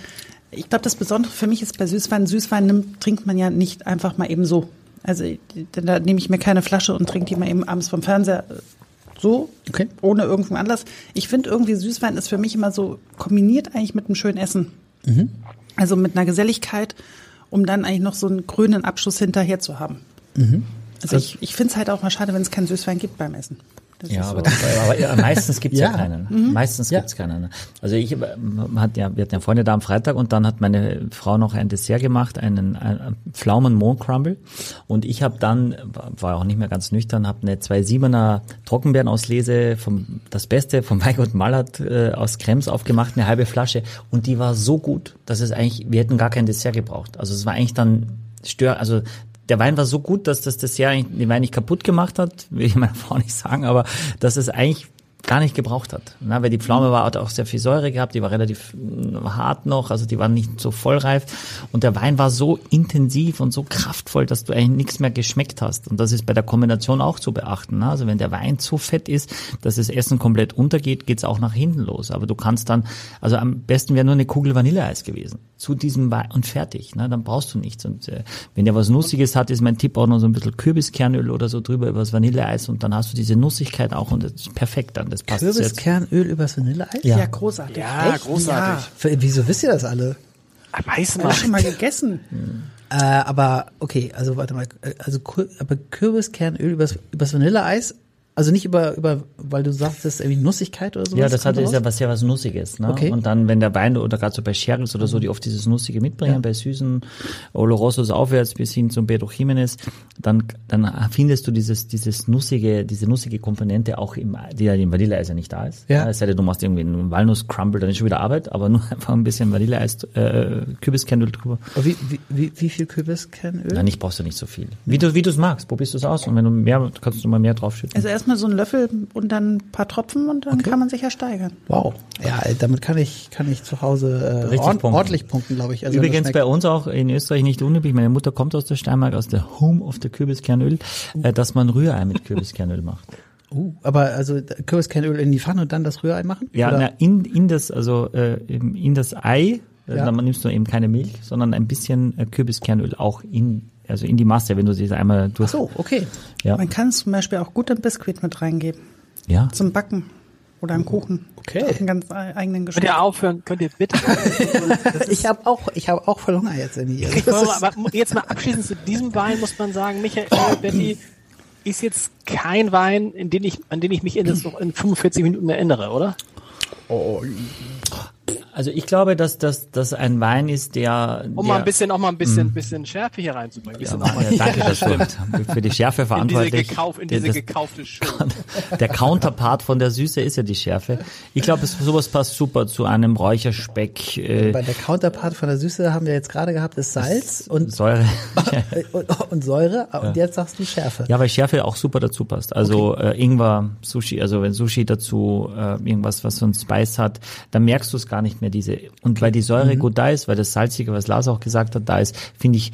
Ich glaube, das Besondere für mich ist bei Süßwein, Süßwein nimmt, trinkt man ja nicht einfach mal eben so. Also denn da nehme ich mir keine Flasche und trinke die mal eben abends vom Fernseher äh, so, Okay. ohne irgendeinen Anlass. Ich finde irgendwie Süßwein ist für mich immer so kombiniert eigentlich mit einem schönen Essen. Also mit einer Geselligkeit, um dann eigentlich noch so einen grünen Abschluss hinterher zu haben. Also ich, ich finde es halt auch mal schade, wenn es keinen Süßwein gibt beim Essen. Das Ja, ist aber, so. das, aber meistens gibt's ja. Ja. keinen. Meistens Ja. gibt's keinen. Also ich hat ja, wir hatten ja Freunde da am Freitag und dann hat meine Frau noch ein Dessert gemacht, einen, einen Pflaumen Mohn Crumble und ich habe dann war auch nicht mehr ganz nüchtern, habe eine 2,7er Trockenbeerenauslese vom das Beste vom Weingut Mallert äh, aus Krems aufgemacht, eine halbe Flasche und die war so gut, dass es eigentlich wir hätten gar kein Dessert gebraucht. Also es war eigentlich dann stör also der Wein war so gut, dass das Dessert eigentlich den Wein nicht kaputt gemacht hat, will ich meiner Frau nicht sagen, aber dass es eigentlich gar nicht gebraucht hat. Na, weil die Pflaume war hat auch sehr viel Säure gehabt, die war relativ mm, hart noch, also die war nicht so vollreif und der Wein war so intensiv und so kraftvoll, dass du eigentlich nichts mehr geschmeckt hast und das ist bei der Kombination auch zu beachten. ne? Also wenn der Wein zu fett ist, dass das Essen komplett untergeht, geht's auch nach hinten los. Aber du kannst dann, also am besten wäre nur eine Kugel Vanilleeis gewesen zu diesem Wein und fertig. Ne? Dann brauchst du nichts. Und äh, wenn der was Nussiges hat, ist mein Tipp auch noch so ein bisschen Kürbiskernöl oder so drüber über das Vanilleeis und dann hast du diese Nussigkeit auch und das ist perfekt dann. Das passt. Kürbiskernöl übers Vanilleeis? ja. großartig. Ja, großartig. Für- Wieso wisst ihr das alle? Weiß Ja. man. Hast du schon mal gegessen? Äh, aber okay, also warte mal, äh, also aber Kürbiskernöl übers, übers Vanilleeis, also nicht über über, weil du sagst, das ist irgendwie Nussigkeit oder so. Ja, das hat ist ja was sehr was Nussiges. Ne? Okay. Und dann, wenn der Wein oder gerade so bei Sherrys oder so, die oft dieses Nussige mitbringen, bei süßen Olorosos aufwärts bis hin zum Pedro Jimenez, dann, dann findest du dieses, dieses nussige, diese nussige Komponente auch im, die ja im Vanilleeis ja nicht da ist. Ja. Es sei denn, du machst irgendwie einen Walnuss-Crumble, dann ist schon wieder Arbeit, aber nur einfach ein bisschen Vanilleeis, äh, Kürbiskernöl drüber. Aber Wie, wie, wie, wie viel Kürbiskernöl? Nein, nicht brauchst du nicht so viel. Wie du, wie du es magst, probierst du es aus und wenn du mehr, kannst du mal mehr draufschütten. Also erstmal so ein Löffel und dann ein paar Tropfen und dann kann man sich ja steigern. Wow. Ja, damit kann ich kann ich zu Hause äh, Richtig ord punkten. ordentlich punkten, glaube ich. Also Übrigens bei uns auch in Österreich nicht unüblich, meine Mutter kommt aus der Steiermark, aus der Home of the Kürbiskernöl, äh, dass man Rührei mit Kürbiskernöl macht. Uh, aber also Kürbiskernöl in die Pfanne und dann das Rührei machen? Ja, na, in, in das, also äh, in das Ei, äh, Ja. dann nimmst du eben keine Milch, sondern ein bisschen äh, Kürbiskernöl auch in, also in die Masse, wenn du sie einmal durch. Ach so, okay. Ja. Man kann zum Beispiel auch gut ein Biskuit mit reingeben ja. zum Backen oder einen Kuchen. Okay. Hat einen ganz eigenen Könnt Geschmack. ihr aufhören? Könnt ihr bitte aufhören? Ich habe auch ich habe auch voll Hunger jetzt irgendwie. Das aber jetzt mal abschließend zu diesem Wein muss man sagen, Michael Betty ist jetzt kein Wein, in den ich, an den ich mich in, das noch in 45 Minuten erinnere, oder? Also ich glaube, dass das dass ein Wein ist, der, Um der mal ein bisschen, auch mal ein bisschen, bisschen Schärfe hier reinzubringen. Bisschen ja, auch mal ja, danke, dass du für die Schärfe in diese, verantwortlich. gekauf, in diese Das- gekaufte Show. Der Counterpart von der Süße ist ja die Schärfe. Ich glaube, sowas passt super zu einem Räucherspeck, äh, Bei der Counterpart von der Süße haben wir jetzt gerade gehabt, ist Salz und, Säure. und, und Säure und jetzt sagst du Schärfe. ja, weil Schärfe auch super dazu passt. Also äh, Ingwer, Sushi, also wenn Sushi dazu äh, irgendwas, was so ein Spice hat, dann merkst du es gar nicht mehr diese. Und weil die Mhm. Säure gut da ist, weil das Salzige, was Lars auch gesagt hat, da ist, finde ich,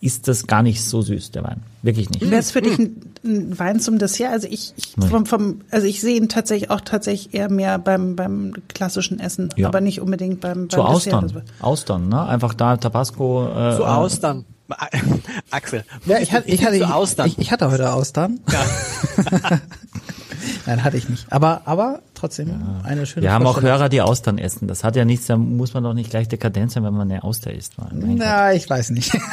ist das gar nicht so süß, der Wein. Wirklich nicht. Wäre es für dich ein, ein Wein zum Dessert? Also ich, ich vom, vom, also ich sehe ihn tatsächlich auch tatsächlich eher mehr beim beim klassischen Essen, Ja. aber nicht unbedingt beim, beim Zu Dessert. Austern. Austern, ne? Einfach da Tabasco. Äh, Zu äh, Austern. Axel. Ja, ich hatte, ich hatte, zu Austern. ich, ich hatte heute Austern. Nein, hatte ich nicht. Aber, aber trotzdem eine schöne Wir haben auch. Hörer, die Austern essen. Das hat ja nichts, da muss man doch nicht gleich dekadent sein, wenn man eine Auster isst. Mein Gott. Na, ich weiß nicht.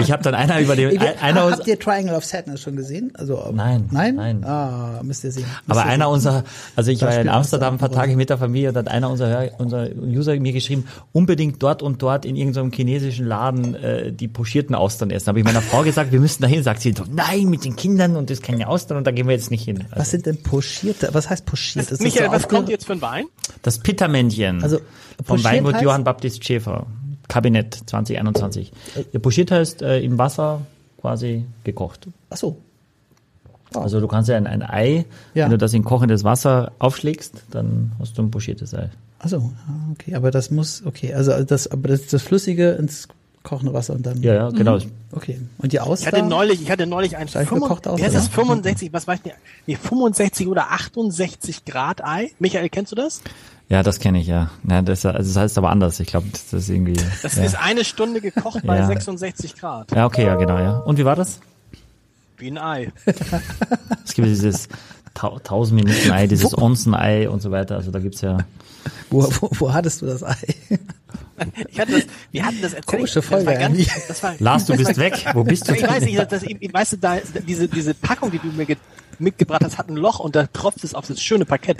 Ich habe dann einer über den, einer, Habt ihr Triangle of Sadness schon gesehen? Also Nein, nein, nein. Ah, müsst ihr sehen. Müsst aber ihr einer sehen. unserer, also ich Da war ja in Amsterdam ein paar Tage mit der Familie und hat einer unserer, unserer User mir geschrieben, unbedingt dort und dort in irgendeinem chinesischen Laden äh, die pochierten Austern essen. Habe ich meiner Frau gesagt, wir müssen dahin. Sagt sie, nein, mit den Kindern und das ist keine Austern und da gehen wir jetzt nicht hin. Also, Was sind denn pochierte? Was heißt pochiert? Ist Michael, was kommt jetzt für ein Wein? das Pittermännchen Also, vom Weingut heißt- Johann Baptist Schäfer, Kabinett 2021. Der pochiert heißt äh, im Wasser quasi gekocht. Ach so. Also du kannst ja ein, ein Ei, Ja. wenn du das in kochendes Wasser aufschlägst, dann hast du ein pochiertes Ei. Ach so, ah, okay, aber das muss, okay, also das, aber das, das Flüssige ins kochende Wasser und dann. Ja, ja, genau. Okay. Und die Ich Auster? hatte neulich, ich hatte neulich ein Steif 65, gekocht aus, wie heißt das, oder? 65, was weiß ich nee, 65 oder 68 Grad Ei. Michael, kennst du das? Ja, das kenne ich, ja. ja das, also das heißt aber anders. Ich glaube, das ist irgendwie. Das ja. ist eine Stunde gekocht bei Ja. 66 Grad. ja, okay, ja, genau, ja. Und wie war das? Wie ein Ei. Es gibt dieses Tau- 1000 Minuten Ei, dieses Onsen-Ei und so weiter. Also da gibt's ja. Wo, wo, wo hattest du das Ei? Ich hatte das, wir hatten das erzählt. Komische das war Folge ganz, das war, Lars, du bist weg. Wo bist du? ich weiß nicht, das, ich, weißt du, da, diese, diese Packung, die du mir ge- mitgebracht hast, hat ein Loch und da tropft es auf das schöne Parkett.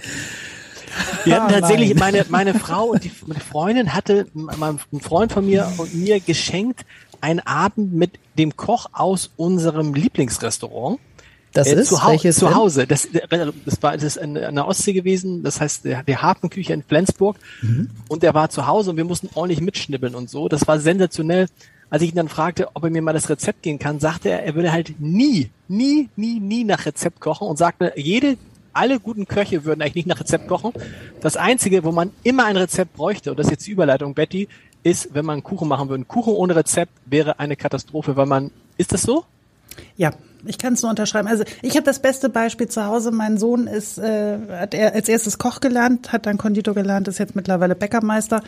Wir hatten Ah, tatsächlich, nein. meine, meine Frau und die meine Freundin hatte, mein, ein Freund von mir und mir geschenkt, einen Abend mit dem Koch aus unserem Lieblingsrestaurant. Das Äh, ist zu, welches zu? Hause. Das, das war das ist in, in der Ostsee gewesen. Das heißt der, der Hafenküche in Flensburg. Mhm. Und der war zu Hause und wir mussten ordentlich mitschnibbeln und so. Das war sensationell. Als ich ihn dann fragte, ob er mir mal das Rezept geben kann, sagte er, er würde halt nie, nie, nie, nie nach Rezept kochen und sagte, jede, alle guten Köche würden eigentlich nicht nach Rezept kochen. Das einzige, wo man immer ein Rezept bräuchte, und das ist jetzt die Überleitung, Betty, ist, wenn man einen Kuchen machen würde. Ein Kuchen ohne Rezept wäre eine Katastrophe, weil man, ist das so? Ja, ich kann es nur unterschreiben. Also ich habe das beste Beispiel zu Hause. Mein Sohn ist, äh, hat er als erstes Koch gelernt, hat dann Konditor gelernt, ist jetzt mittlerweile Bäckermeister.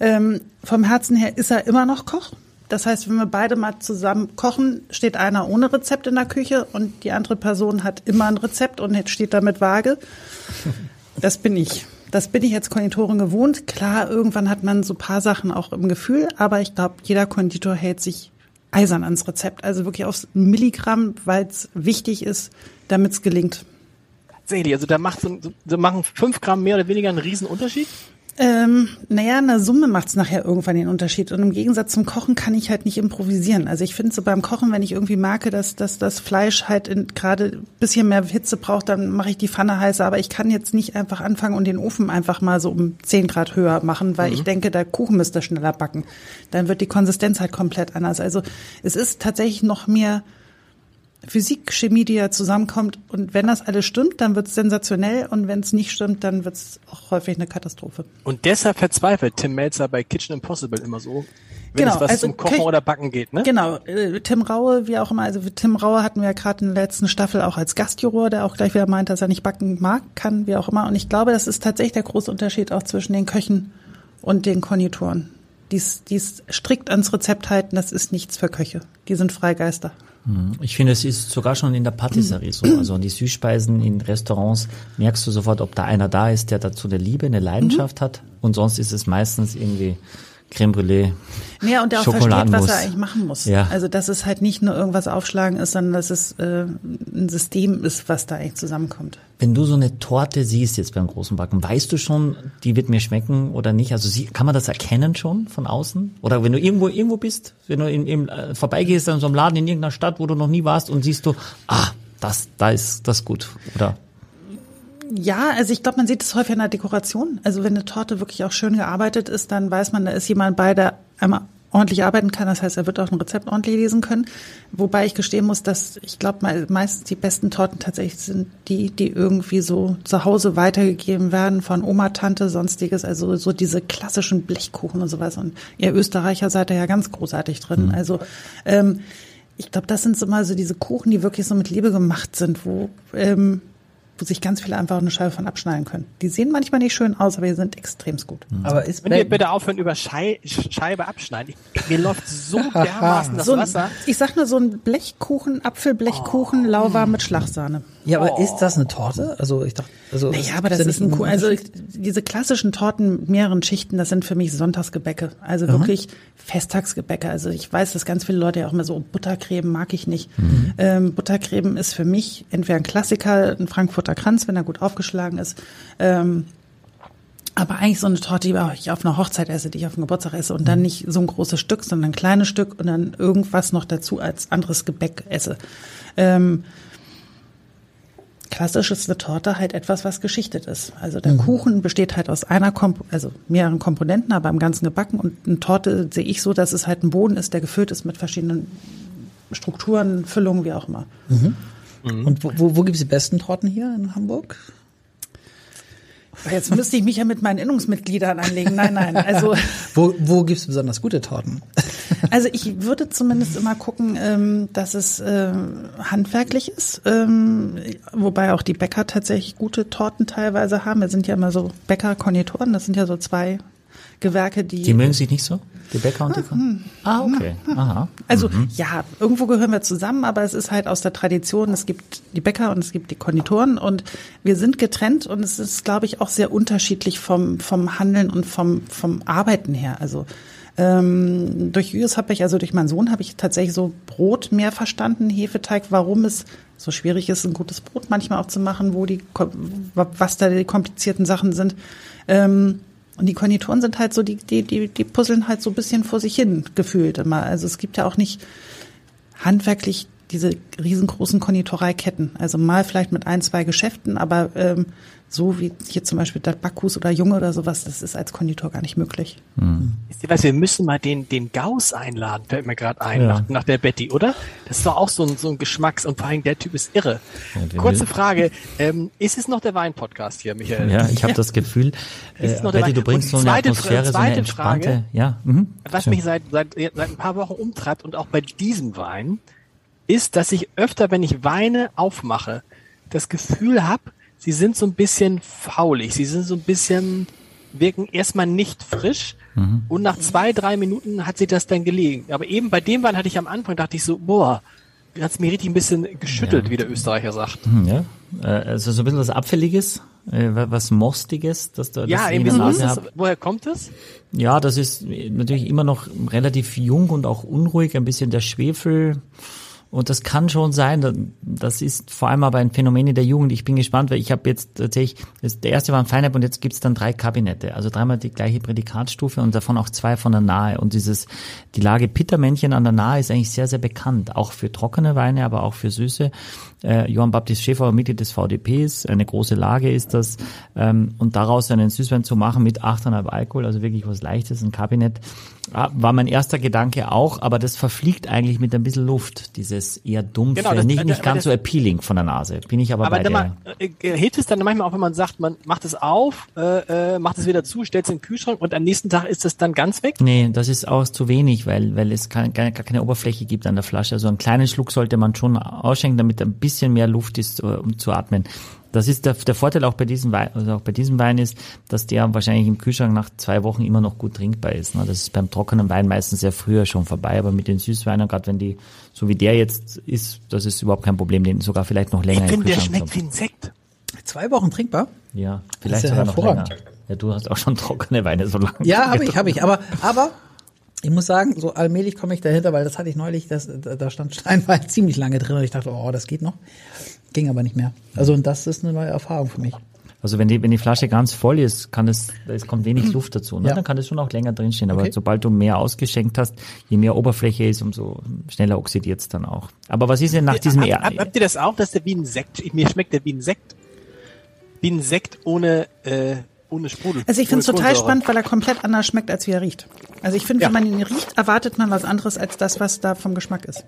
Ähm, vom Herzen her ist er immer noch Koch. Das heißt, wenn wir beide mal zusammen kochen, steht einer ohne Rezept in der Küche und die andere Person hat immer ein Rezept und steht damit Waage. Das bin ich. Das bin ich als Konditorin gewohnt. Klar, irgendwann hat man so paar Sachen auch im Gefühl, aber ich glaube, jeder Konditor hält sich eisern ans Rezept. Also wirklich aufs Milligramm, weil es wichtig ist, damit es gelingt. Tatsächlich, also da macht so, so machen fünf Gramm mehr oder weniger einen riesen Unterschied. Ähm, naja, in der Summe macht's nachher irgendwann den Unterschied. Und im Gegensatz zum Kochen kann ich halt nicht improvisieren. Also ich finde so beim Kochen, wenn ich irgendwie merke, dass, dass das Fleisch halt gerade ein bisschen mehr Hitze braucht, dann mache ich die Pfanne heißer. Aber ich kann jetzt nicht einfach anfangen und den Ofen einfach mal so um 10 Grad höher machen, weil ich denke, der Kuchen müsste schneller backen. Dann wird die Konsistenz halt komplett anders. Also es ist tatsächlich noch mehr Physik, Chemie, die ja zusammenkommt. Und wenn das alles stimmt, dann wird's sensationell. Und wenn es nicht stimmt, dann wird's auch häufig eine Katastrophe. Und deshalb verzweifelt Tim Melzer bei Kitchen Impossible immer so, wenn Genau, es was also zum Kochen oder Backen geht, ne? Genau, äh, Tim Raue, wie auch immer, also Tim Raue hatten wir ja gerade in der letzten Staffel auch als Gastjuror, der auch gleich wieder meint, dass er nicht backen mag, kann, wie auch immer. Und ich glaube, das ist tatsächlich der große Unterschied auch zwischen den Köchen und den Konditoren. Dies, dies strikt ans Rezept halten, das ist nichts für Köche. Die sind Freigeister. Ich finde, es ist sogar schon in der Patisserie so. Also in die Süßspeisen in Restaurants merkst du sofort, ob da einer da ist, der dazu eine Liebe, eine Leidenschaft hat. Und sonst ist es meistens irgendwie Creme Brûlée. Ja, und der auch versteht, was er eigentlich machen muss. Ja. Also, dass es halt nicht nur irgendwas aufschlagen ist, sondern dass es äh, ein System ist, was da eigentlich zusammenkommt. Wenn du so eine Torte siehst jetzt beim großen Backen, weißt du schon, die wird mir schmecken oder nicht? Also sie, kann man das erkennen schon von außen? Oder wenn du irgendwo irgendwo bist, wenn du in, in, äh, vorbeigehst an so einem Laden in irgendeiner Stadt, wo du noch nie warst und siehst du, ah, das, da ist das gut, oder? Ja, also ich glaube, man sieht es häufig in der Dekoration. Also wenn eine Torte wirklich auch schön gearbeitet ist, dann weiß man, da ist jemand bei, der einmal ordentlich arbeiten kann. Das heißt, er wird auch ein Rezept ordentlich lesen können. Wobei ich gestehen muss, dass ich glaube, me- meistens die besten Torten tatsächlich sind die, die irgendwie so zu Hause weitergegeben werden von Oma, Tante, sonstiges. Also so diese klassischen Blechkuchen und sowas. Und ihr Österreicher seid da ja ganz großartig drin. Also ähm, ich glaube, das sind so mal so diese Kuchen, die wirklich so mit Liebe gemacht sind, wo ähm, wo sich ganz viele einfach eine Scheibe von abschneiden können. Die sehen manchmal nicht schön aus, aber die sind extremst gut. Aber ist Könnt ihr bitte aufhören, über Schei Scheibe abschneiden? Ich, mir läuft so dermaßen das So ein, Wasser. ich sag nur so ein Blechkuchen, Apfelblechkuchen, lauwarm mit Schlagsahne. ja, aber ist das eine Torte? Also ich dachte, also Naja, aber das ist ein Kuchen. Also diese klassischen Torten mit mehreren Schichten, das sind für mich Sonntagsgebäcke. Also wirklich Festtagsgebäcke. Also ich weiß, dass ganz viele Leute ja auch immer so Buttercreme mag ich nicht. Ähm, Buttercreme ist für mich entweder ein Klassiker, ein Frankfurter Kranz, wenn er gut aufgeschlagen ist. Ähm, aber eigentlich so eine Torte, die ich auf einer Hochzeit esse, die ich auf dem Geburtstag esse und dann nicht so ein großes Stück, sondern ein kleines Stück und dann irgendwas noch dazu als anderes Gebäck esse. Ähm, klassisch ist eine Torte halt etwas, was geschichtet ist. Also der Kuchen besteht halt aus einer, Komp also mehreren Komponenten, aber im Ganzen gebacken. Und eine Torte sehe ich so, dass es halt ein Boden ist, der gefüllt ist mit verschiedenen Strukturen, Füllungen, wie auch immer. Und wo, wo, wo gibt's die besten Torten hier in Hamburg? Jetzt müsste ich mich ja mit meinen Innungsmitgliedern anlegen. Nein, nein. Also Wo, wo gibt's besonders gute Torten? Also ich würde zumindest immer gucken, ähm, dass es ähm, handwerklich ist, ähm, wobei auch die Bäcker tatsächlich gute Torten teilweise haben. Wir sind ja immer so Bäcker-Konditoren, das sind ja so zwei Gewerke, die... Die mögen sich nicht so? Die Bäcker und die Kon Ah, okay. Aha. also ja, irgendwo gehören wir zusammen, aber es ist halt aus der Tradition, es gibt die Bäcker und es gibt die Konditoren und wir sind getrennt und es ist, glaube ich, auch sehr unterschiedlich vom, vom Handeln und vom, vom Arbeiten her. Also ähm, durch Jüris habe ich, also durch meinen Sohn habe ich tatsächlich so Brot mehr verstanden, Hefeteig, warum es so schwierig ist, ein gutes Brot manchmal auch zu machen, wo die, was da die komplizierten Sachen sind. Ähm, und die Konditoren sind halt so, die, die, die, die puzzeln halt so ein bisschen vor sich hin gefühlt immer. Also es gibt ja auch nicht handwerklich diese riesengroßen Konditoreiketten. Also mal vielleicht mit ein, zwei Geschäften, aber ähm, so wie hier zum Beispiel das Backhus oder Junge oder sowas, das ist als Konditor gar nicht möglich. Ihr was, wir müssen mal den, den Gauss einladen, fällt mir gerade ein, Ja. nach, nach der Betty, oder? Das ist doch auch so ein, so ein Geschmacks- und vor allem der Typ ist irre. Ja, Kurze will- Frage, ähm, ist es noch der Wein-Podcast hier, Michael? Ja, ich habe das Gefühl, Ist äh, es noch der Betty, du Wein- bringst Und so die eine Atmosphäre, so eine entspannte. Frage. Ja. Mhm. Was Schön. mich seit, seit, seit ein paar Wochen umtreibt und auch bei diesem Wein, ist, dass ich öfter, wenn ich Weine aufmache, das Gefühl habe, sie sind so ein bisschen faulig, sie sind so ein bisschen, wirken erstmal nicht frisch und nach zwei, drei Minuten hat sie das dann gelegen. Aber eben bei dem Wein hatte ich am Anfang, dachte ich so, boah, hat es mir richtig ein bisschen geschüttelt, wie der Österreicher sagt. Hm, Ja, äh, also so ein bisschen was Abfälliges, äh, wa- was Mostiges, dass du Ja, das in so ist es. Woher kommt es? Ja, das ist natürlich immer noch relativ jung und auch unruhig, ein bisschen der Schwefel. Und das kann schon sein, da- das ist vor allem aber ein Phänomen in der Jugend. Ich bin gespannt, weil ich habe jetzt tatsächlich, der erste war ein Feinab und jetzt gibt's dann drei Kabinette, also dreimal die gleiche Prädikatstufe und davon auch zwei von der Nahe. Und dieses, die Lage Pittermännchen an der Nahe ist eigentlich sehr, sehr bekannt, auch für trockene Weine, aber auch für süße. Äh, Johann Baptist Schäfer Mitglied des VDPs, eine große Lage ist das. Ähm, und daraus einen Süßwein zu machen mit 8,5 Alkohol, also wirklich was Leichtes, ein Kabinett, ah, war mein erster Gedanke auch, aber das verfliegt eigentlich mit ein bisschen Luft, dieses eher dumpfe, Genau, das- nicht, äh, nicht aber ganz das- so appealing von der Nase. Bin ich aber, Aber bei dir. mal, äh, äh, hilft es dann manchmal auch, wenn man sagt, man macht es auf, äh, äh, macht es wieder zu, stellt es in den Kühlschrank und am nächsten Tag ist es dann ganz weg? Nee, das ist auch zu wenig, weil, weil es keine, gar gar keine Oberfläche gibt an der Flasche. Also einen kleinen Schluck sollte man schon ausschenken, damit ein bisschen mehr Luft ist, äh, um zu atmen. Das ist der, der Vorteil auch bei diesem Wein, also auch bei diesem Wein ist, dass der wahrscheinlich im Kühlschrank nach zwei Wochen immer noch gut trinkbar ist. ne? Das ist beim trockenen Wein meistens sehr früher schon vorbei, aber mit den Süßweinen, gerade wenn die, so wie der jetzt ist, das ist überhaupt kein Problem, den sogar vielleicht noch länger Ich im finde, der Kühlschrank schmeckt wie ein Sekt. Zwei Wochen trinkbar? Ja, vielleicht ja sogar noch länger. Ja, du hast auch schon trockene Weine so lange. Ja, habe ich, habe ich. Aber, aber ich muss sagen, so allmählich komme ich dahinter, weil das hatte ich neulich, das, da stand Steinwein ziemlich lange drin und ich dachte, oh, das geht noch. Ging aber nicht mehr. Also und das ist eine neue Erfahrung für mich. Also wenn die, wenn die Flasche ganz voll ist, kann es, es kommt wenig Luft dazu, ne? Ja. dann kann es schon auch länger drinstehen. Aber Okay. sobald du mehr ausgeschenkt hast, je mehr Oberfläche ist, umso schneller oxidiert es dann auch. Aber was ist denn nach diesem hab, Er- hab, habt ihr das auch, dass der wie ein Sekt, mir schmeckt der wie ein Sekt? Wie ein Sekt ohne, äh, ohne Sprudel. Also ich finde es total spannend, weil er komplett anders schmeckt, als wie er riecht. Also ich finde, Ja. wenn man ihn riecht, erwartet man was anderes als das, was da vom Geschmack ist.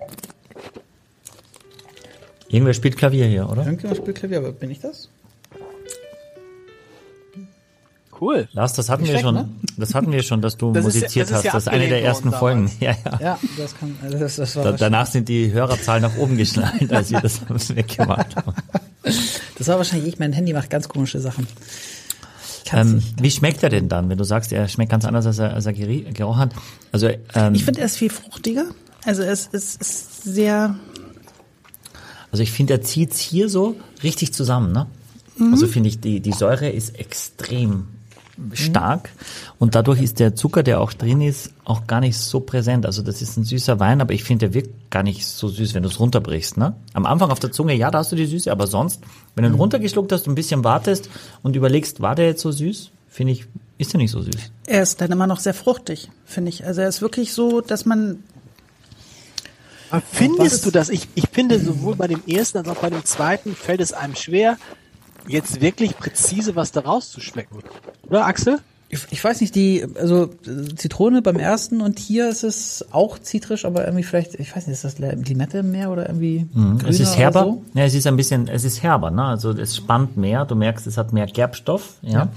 Irgendwer spielt Klavier hier, oder? Irgendjemand spielt Klavier, aber bin ich das? Cool. Lars, das hatten wir schon, ne? das hatten wir schon, dass du Das ist musiziert das ist hast. ja das ist eine der ersten Folgen. Ja, ja. Ja, das kann, also das, das war Da, danach sind die Hörerzahl nach oben geschnallt, als wir das weggemacht haben. Das war wahrscheinlich ich. Mein Handy macht ganz komische Sachen. Ähm, nicht. wie schmeckt er denn dann, wenn du sagst, er schmeckt ganz anders, als er, als er gerochen hat? Also ähm, Ich finde, er ist viel fruchtiger. Also es, es ist sehr, Also ich finde, er zieht's hier so richtig zusammen, ne? Also finde ich, die, die Säure ist extrem stark und dadurch ist der Zucker, der auch drin ist, auch gar nicht so präsent. Also das ist ein süßer Wein, aber ich finde, der wirkt gar nicht so süß, wenn du es runterbrichst, ne? Am Anfang auf der Zunge, ja, da hast du die Süße, aber sonst, wenn du ihn runtergeschluckt hast, und ein bisschen wartest und überlegst, war der jetzt so süß? Finde ich, ist er nicht so süß. er ist dann immer noch sehr fruchtig, finde ich. Also er ist wirklich so, dass man Aber Findest du das? Ich, ich finde, sowohl bei dem ersten als auch bei dem zweiten fällt es einem schwer, jetzt wirklich präzise was da rauszuschmecken. Oder, Axel? Ich, ich weiß nicht, die, also Zitrone beim ersten und hier ist es auch zitrisch, aber irgendwie vielleicht, ich weiß nicht, ist das Limette mehr oder irgendwie grüner Es ist herber. So? Ja, es ist ein bisschen, es ist herber, ne? Also es spannt mehr. Du merkst, es hat mehr Gerbstoff, ja.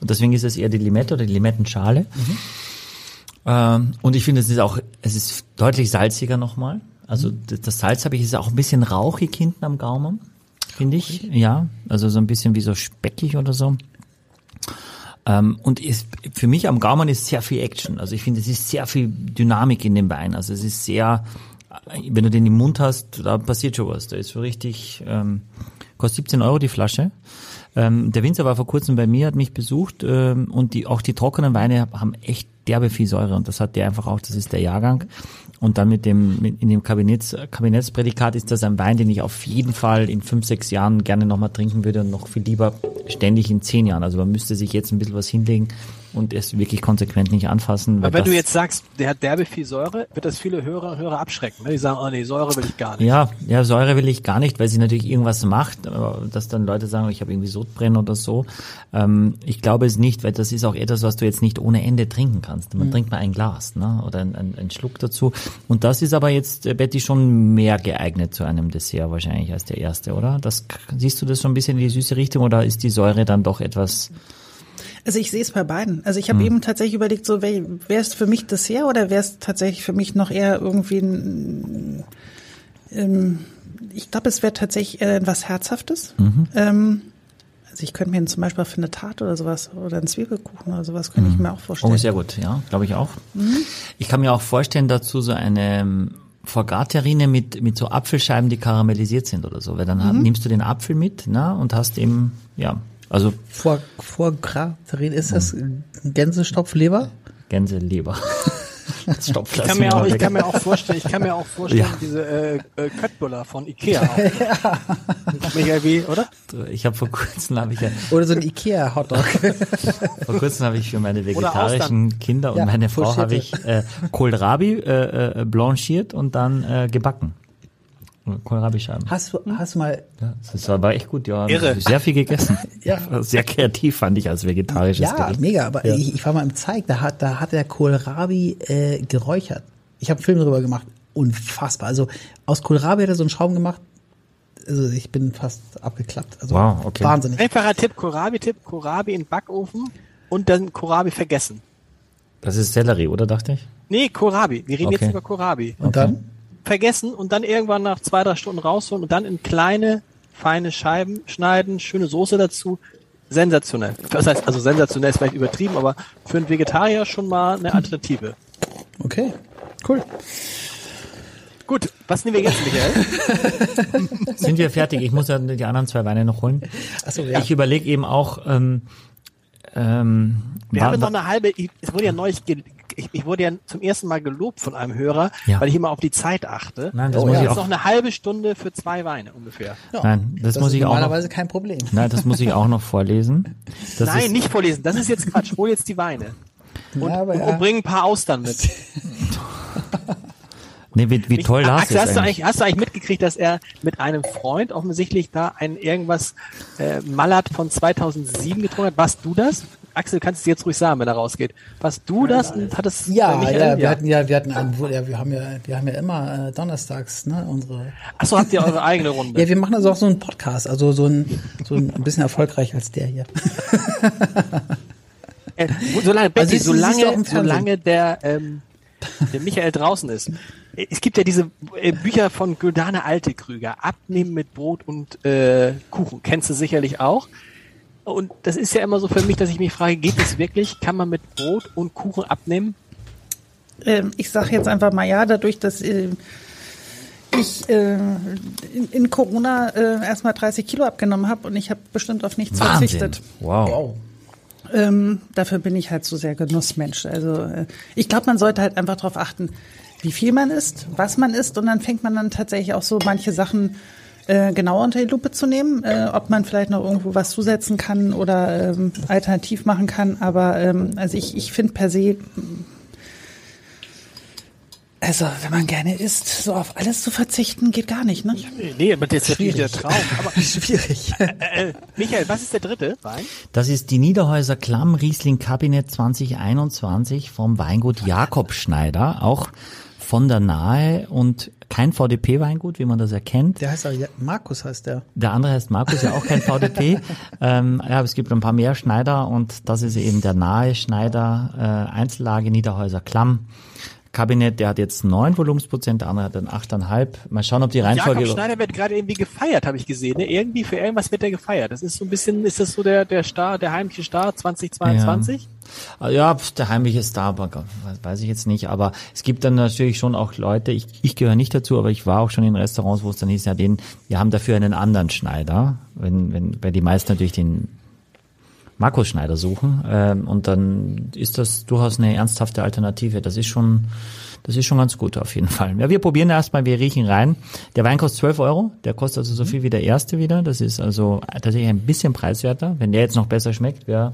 Und deswegen ist es eher die Limette oder die Limettenschale. Ähm, und ich finde, es ist auch, es ist deutlich salziger nochmal. Also das Salz habe ich ist auch ein bisschen rauchig hinten am Gaumen, finde ich. Ja, also so ein bisschen wie so speckig oder so. Ähm, und ist, für mich am Gaumen ist sehr viel Action. Also ich finde, es ist sehr viel Dynamik in dem Wein. Also es ist sehr, wenn du den im Mund hast, da passiert schon was. Da ist so richtig, ähm, kostet 17 Euro die Flasche. Ähm, der Winzer war vor kurzem bei mir, hat mich besucht ähm, und die, auch die trockenen Weine haben echt derbe viel Säure und das hat der einfach auch, das ist der Jahrgang. Und dann mit dem, mit, in dem Kabinetts, Kabinettsprädikat ist das ein Wein, den ich auf jeden Fall in fünf, sechs Jahren gerne nochmal trinken würde und noch viel lieber ständig in zehn Jahren. Also man müsste sich jetzt ein bisschen was hinlegen und es wirklich konsequent nicht anfassen. Aber wenn du jetzt sagst, der hat derbe viel Säure, wird das viele Hörer und Hörer abschrecken. Ne? Die sagen, oh nee, Säure will ich gar nicht. Ja, ja, Säure will ich gar nicht, weil sie natürlich irgendwas macht, aber dass dann Leute sagen, ich habe irgendwie Sodbrennen oder so. Ähm, ich glaube es nicht, weil das ist auch etwas, was du jetzt nicht ohne Ende trinken kannst. Man trinkt mal ein Glas, ne? Oder ein, ein, ein Schluck dazu. Und das ist aber jetzt, äh, Betty, schon mehr geeignet zu einem Dessert wahrscheinlich als der erste, oder? Das siehst du das schon ein bisschen in die süße Richtung oder ist die Säure dann doch etwas? Also ich sehe es bei beiden. Also ich habe eben tatsächlich überlegt, so wäre es für mich Dessert oder wäre es tatsächlich für mich noch eher irgendwie ein, ähm, ich glaube, es wäre tatsächlich eher etwas Herzhaftes. Ähm, also ich könnte mir zum Beispiel für eine Tat oder sowas oder einen Zwiebelkuchen oder sowas könnte ich mir auch vorstellen. Oh, sehr gut, ja, glaube ich auch. Ich kann mir auch vorstellen dazu so eine ähm, Forgat-Terrine mit, mit so Apfelscheiben, die karamellisiert sind oder so. Weil dann hab- nimmst du den Apfel mit, na, und hast eben, ja, also Vor, vor Gras, ist das Gänsestopfleber? Gänseleber. Stopf, Ich kann, mir auch, ich kann mir auch vorstellen, ich kann mir auch vorstellen, Ja. diese äh, äh, Köttbullar von Ikea auch. Michael wie, oder? Ich habe vor kurzem habe ich ja, Oder so ein Ikea-Hotdog. vor kurzem habe ich für meine vegetarischen Kinder und Ja, meine Frau habe ich äh, Kohlrabi äh, äh, blanchiert und dann äh, gebacken. Kohlrabi-Scheiben. Hast du, hast du mal, Ja, das war echt gut, ja. Irre. Sehr viel gegessen. Ja. Sehr kreativ fand ich als vegetarisches ja, Gericht. mega, aber Ja. ich, ich war mal im Zeig, da hat, da hat der Kohlrabi äh, geräuchert. Ich habe einen Film darüber gemacht. Unfassbar. Also aus Kohlrabi hat er so einen Schaum gemacht. Also ich bin fast abgeklappt. Also Wow, okay. wahnsinnig. Einfacher Tipp, Kohlrabi-Tipp, Kohlrabi in den Backofen und dann Kohlrabi vergessen. Das ist Sellerie, oder dachte ich? Nee, Kohlrabi. Wir reden Okay. jetzt über Kohlrabi. Und dann? Vergessen und dann irgendwann nach zwei, drei Stunden rausholen und dann in kleine, feine Scheiben schneiden, schöne Soße dazu. Sensationell. Das heißt, also sensationell ist vielleicht übertrieben, aber für einen Vegetarier schon mal eine Alternative. Okay, cool. Gut, was nehmen wir jetzt, Michael? Sind wir fertig? Ich muss ja die anderen zwei Weine noch holen. Achso, ja. Ich überlege eben auch, ähm, ähm, Wir haben noch eine halbe, es wurde ja neulich, ich, ich wurde ja zum ersten Mal gelobt von einem Hörer, Ja. weil ich immer auf die Zeit achte. Nein, das Oh, muss ja. ich Das ist noch auch. eine halbe Stunde für zwei Weine ungefähr. Ja, Nein, das muss ist ich auch noch- normalerweise kein Problem. Nein, das muss ich auch noch vorlesen. Das Nein, ist, nicht vorlesen, das ist jetzt Quatsch. Hol jetzt die Weine. Und, Ja, aber und, ja. und bring ein paar Austern mit. Nee, wie, wie toll Lars Axel, ist hast du, eigentlich. hast du eigentlich mitgekriegt, dass er mit einem Freund offensichtlich da ein irgendwas äh, Mallert von 2007 getrunken hat? Warst du das? Axel, kannst du es jetzt ruhig sagen, wenn er rausgeht. Warst du das und hat es Ja, Michael? ja, wir hatten ja, wir hatten einen, ja, wir haben ja, wir haben ja immer äh, donnerstags, ne, unsere. Achso, habt ihr eure eigene Runde? Ja, wir machen also auch so einen Podcast, also so ein, so ein bisschen erfolgreich als der hier. Äh, solange, Betty, siehst du auch solange, solange der, ähm, der Michael draußen ist. Es gibt ja diese äh, Bücher von Güldane Altekrüger, Abnehmen mit Brot und äh, Kuchen. Kennst du sicherlich auch. Und das ist ja immer so für mich, dass ich mich frage, geht es wirklich? Kann man mit Brot und Kuchen abnehmen? Ähm, ich sage jetzt einfach mal ja, dadurch, dass äh, ich äh, in, in Corona äh, erstmal 30 Kilo abgenommen habe und ich habe bestimmt auf nichts Wahnsinn. verzichtet. Wow. Ähm, dafür bin ich halt so sehr Genussmensch. Also äh, ich glaube, man sollte halt einfach darauf achten, wie viel man isst, was man isst und dann fängt man dann tatsächlich auch so manche Sachen äh, genauer unter die Lupe zu nehmen, äh, ob man vielleicht noch irgendwo was zusetzen kann oder ähm, alternativ machen kann. Aber ähm, also ich, ich finde per se, also wenn man gerne isst, so auf alles zu verzichten, geht gar nicht, ne? Nee, aber das ist natürlich der Traum. Aber Schwierig. äh, Michael, was ist der dritte Wein? Das ist die Niederhäuser Klamm Riesling Kabinett 2021 vom Weingut Jakob Schneider, auch von der Nahe und kein VDP-Weingut, wie man das erkennt. Der heißt auch, ja, Markus heißt der. Der andere heißt Markus, ja auch kein VDP. ähm, ja, aber es gibt ein paar mehr Schneider und das ist eben der Nahe Schneider äh, Einzellage Niederhäuser Klamm. Kabinett, der hat jetzt neun Volumensprozent, der andere hat dann achteinhalb. Mal schauen, ob die Reihenfolge. Jakob Schneider wird gerade irgendwie gefeiert, habe ich gesehen. Ne? Irgendwie für irgendwas wird er gefeiert. Das ist so ein bisschen, ist das so der der Star, der heimliche Star 2022? Ah, Ja, pf, der heimliche Star, aber Gott, weiß- weiß ich jetzt nicht. Aber es gibt dann natürlich schon auch Leute, ich, ich gehöre nicht dazu, aber ich war auch schon in Restaurants, wo es dann hieß, ja, den, wir haben dafür einen anderen Schneider. Wenn, wenn, weil die meisten natürlich den Markus Schneider suchen. Ähm, und dann ist das durchaus eine ernsthafte Alternative. Das ist schon, das ist schon ganz gut auf jeden Fall. Ja, wir probieren erstmal, wir riechen rein. Der Wein kostet 12 Euro. Der kostet also so viel wie der erste wieder. Das ist also tatsächlich ein bisschen preiswerter. Wenn der jetzt noch besser schmeckt, wäre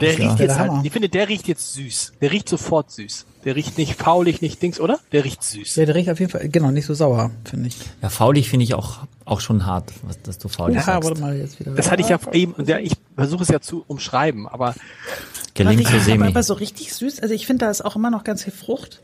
Der Ja. riecht Der jetzt Hammer. halt, ich finde, der riecht jetzt süß. Der riecht sofort süß. Der riecht nicht faulig, nicht Dings, oder? Der riecht süß. Ja, der riecht auf jeden Fall, genau, nicht so sauer, finde ich. Ja, faulig finde ich auch, auch schon hart, was, dass du faulig Ja, sagst. warte mal jetzt wieder. Das hatte ich ja eben, der, ich versuche es ja zu umschreiben, aber Gelingt so aber, semi. aber so richtig süß. Also ich finde, da ist auch immer noch ganz viel Frucht.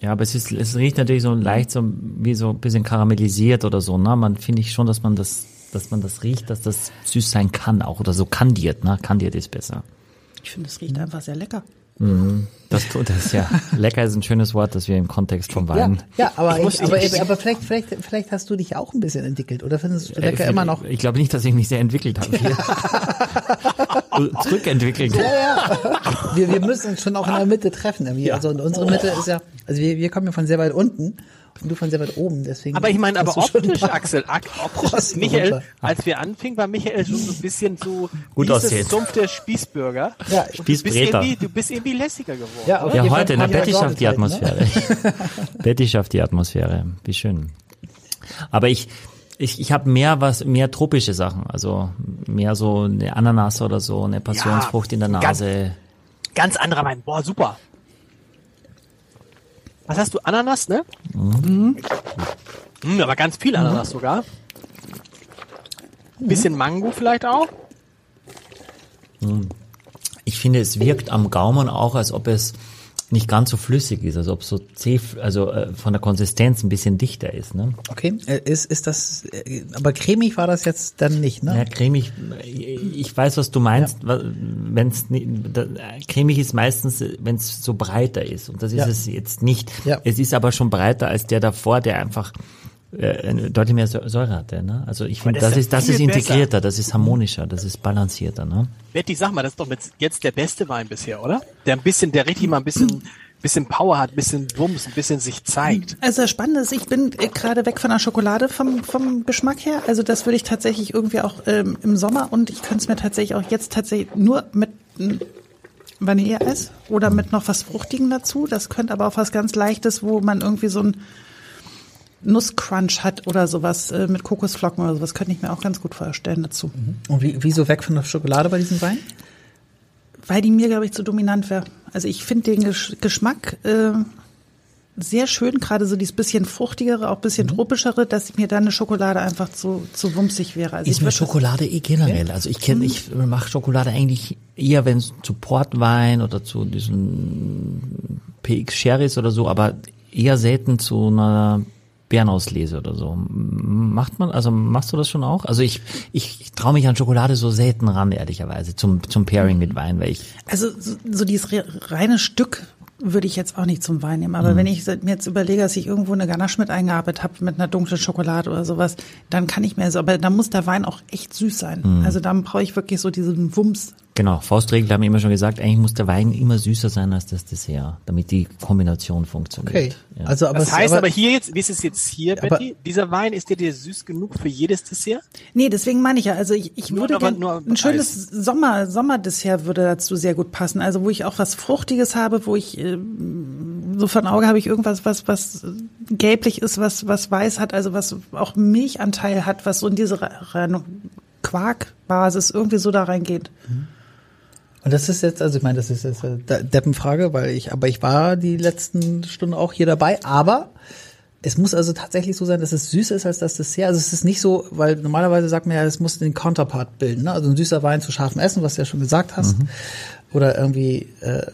Ja, aber es ist, es riecht natürlich so leicht so, wie so ein bisschen karamellisiert oder so, ne? Man finde ich schon, dass man das, dass man das riecht, dass das süß sein kann auch oder so kandiert, ne? Kandiert ist besser. Ich finde, es riecht einfach sehr lecker. Das tut das ja. Lecker ist ein schönes Wort, das wir im Kontext vom ja, Wein. ja, aber, Ich ich, aber, ich- aber vielleicht, vielleicht, vielleicht hast du dich auch ein bisschen entwickelt oder findest du Äh, lecker immer noch? Ich glaube nicht, dass ich mich sehr entwickelt habe hier. Zurückentwickelt. Wir, wir müssen uns schon auch in der Mitte treffen. Irgendwie. Also und unsere Mitte ist ja, also wir, wir kommen ja von sehr weit unten du von sehr weit oben. Deswegen Aber ich meine, aber optisch, Axel, optisch Michael, als wir anfingen, war Michael schon so ein bisschen so, Gut aussehend. Sumpf der Spießbürger. Ja, Und du bist irgendwie, du bist irgendwie lässiger geworden. Ja, auf Ja, heute, ne? wir Betty schafft die halt, Atmosphäre. Betty schafft die Atmosphäre. Wie schön. Aber ich, ich, ich habe mehr was, mehr tropische Sachen. Also mehr so eine Ananas oder so, eine Passionsfrucht in der ganz- Nase. Ganz anderer Wein. Boah, super. Was hast du? Ananas, ne? Mhm. aber ganz viel Ananas sogar. Bisschen Mango vielleicht auch. Ich finde, es wirkt am Gaumen auch, als ob es nicht ganz so flüssig ist, als ob so zäh, also äh, von der Konsistenz ein bisschen dichter ist. Ne? Okay, äh, ist, ist das, äh, aber cremig war das jetzt dann nicht, ne? Ja, cremig, ich weiß, was du meinst. Wenn es cremig ist meistens, wenn es so breiter ist. Und das ist Ja. es jetzt nicht. Ja. Es ist aber schon breiter als der davor, der einfach äh, deutlich mehr Säure Säure hatte. Ne? Also ich finde, das das ist das ist integrierter, besser. das ist harmonischer, das ist balancierter. Ne? Betty, sag mal, das ist doch jetzt der beste Wein bisher, oder? Der ein bisschen, der richtig mal ein bisschen, bisschen Power hat, ein bisschen Wumms, ein bisschen sich zeigt. Also das Spannende ist, ich bin äh, gerade weg von der Schokolade vom, vom Geschmack her. Also das würde ich tatsächlich irgendwie auch ähm, im Sommer und ich könnte es mir tatsächlich auch jetzt tatsächlich nur mit Vanilleeis oder mit noch was Fruchtigen dazu. Das könnte aber auch was ganz Leichtes, wo man irgendwie so ein Nusscrunch hat oder sowas äh, mit Kokosflocken oder sowas, könnte ich mir auch ganz gut vorstellen dazu. Und wie, wieso weg von der Schokolade bei diesem Wein? Weil die mir, glaube ich, zu dominant wäre. Also ich finde den Gesch Geschmack äh, sehr schön, gerade so dieses bisschen fruchtigere, auch bisschen tropischere, dass mir dann eine Schokolade einfach zu, zu wumsig wäre. Also Ist ich mir Schokolade eh generell. Also ich kenne, ich mache Schokolade eigentlich eher, wenn es zu Portwein oder zu diesen PX Sherrys oder so, aber eher selten zu einer Bärenauslese oder so. Macht man, also machst du das schon auch? Also ich, ich, ich traue mich an Schokolade so selten ran, ehrlicherweise, zum, zum Pairing mit Wein, weil ich, Also so, so dieses re reine Stück würde ich jetzt auch nicht zum Wein nehmen. Aber wenn ich mir jetzt überlege, dass ich irgendwo eine Ganache mit eingearbeitet habe mit einer dunklen Schokolade oder sowas, dann kann ich mir so, aber da muss der Wein auch echt süß sein. Also dann brauche ich wirklich so diesen Wumms. Genau, Faustregel haben wir immer schon gesagt, eigentlich muss der Wein immer süßer sein als das Dessert, damit die Kombination funktioniert. Okay. Ja. Also, aber Das heißt aber hier jetzt, wie ist es jetzt hier, Aber- Betty? Dieser Wein, ist der dir süß genug für jedes Dessert? Nee, deswegen meine ich ja, also ich, ich Nur würde aber gern, nur ein schönes Sommer, Sommerdessert würde dazu sehr gut passen. Also wo ich auch was Fruchtiges habe, wo ich äh, so von Auge habe ich irgendwas, was, was gelblich ist, was, was weiß hat, also was auch Milchanteil hat, was so in diese Quarkbasis irgendwie so da reingeht. Und das ist jetzt, also ich meine, das ist jetzt eine De- Deppenfrage, weil ich, aber ich war die letzten Stunden auch hier dabei, aber es muss also tatsächlich so sein, dass es süßer ist als das Dessert. Also es ist nicht so, weil normalerweise sagt man ja, es muss den Counterpart bilden, ne? Also ein süßer Wein zu scharfem Essen, was du ja schon gesagt hast. Oder irgendwie, äh,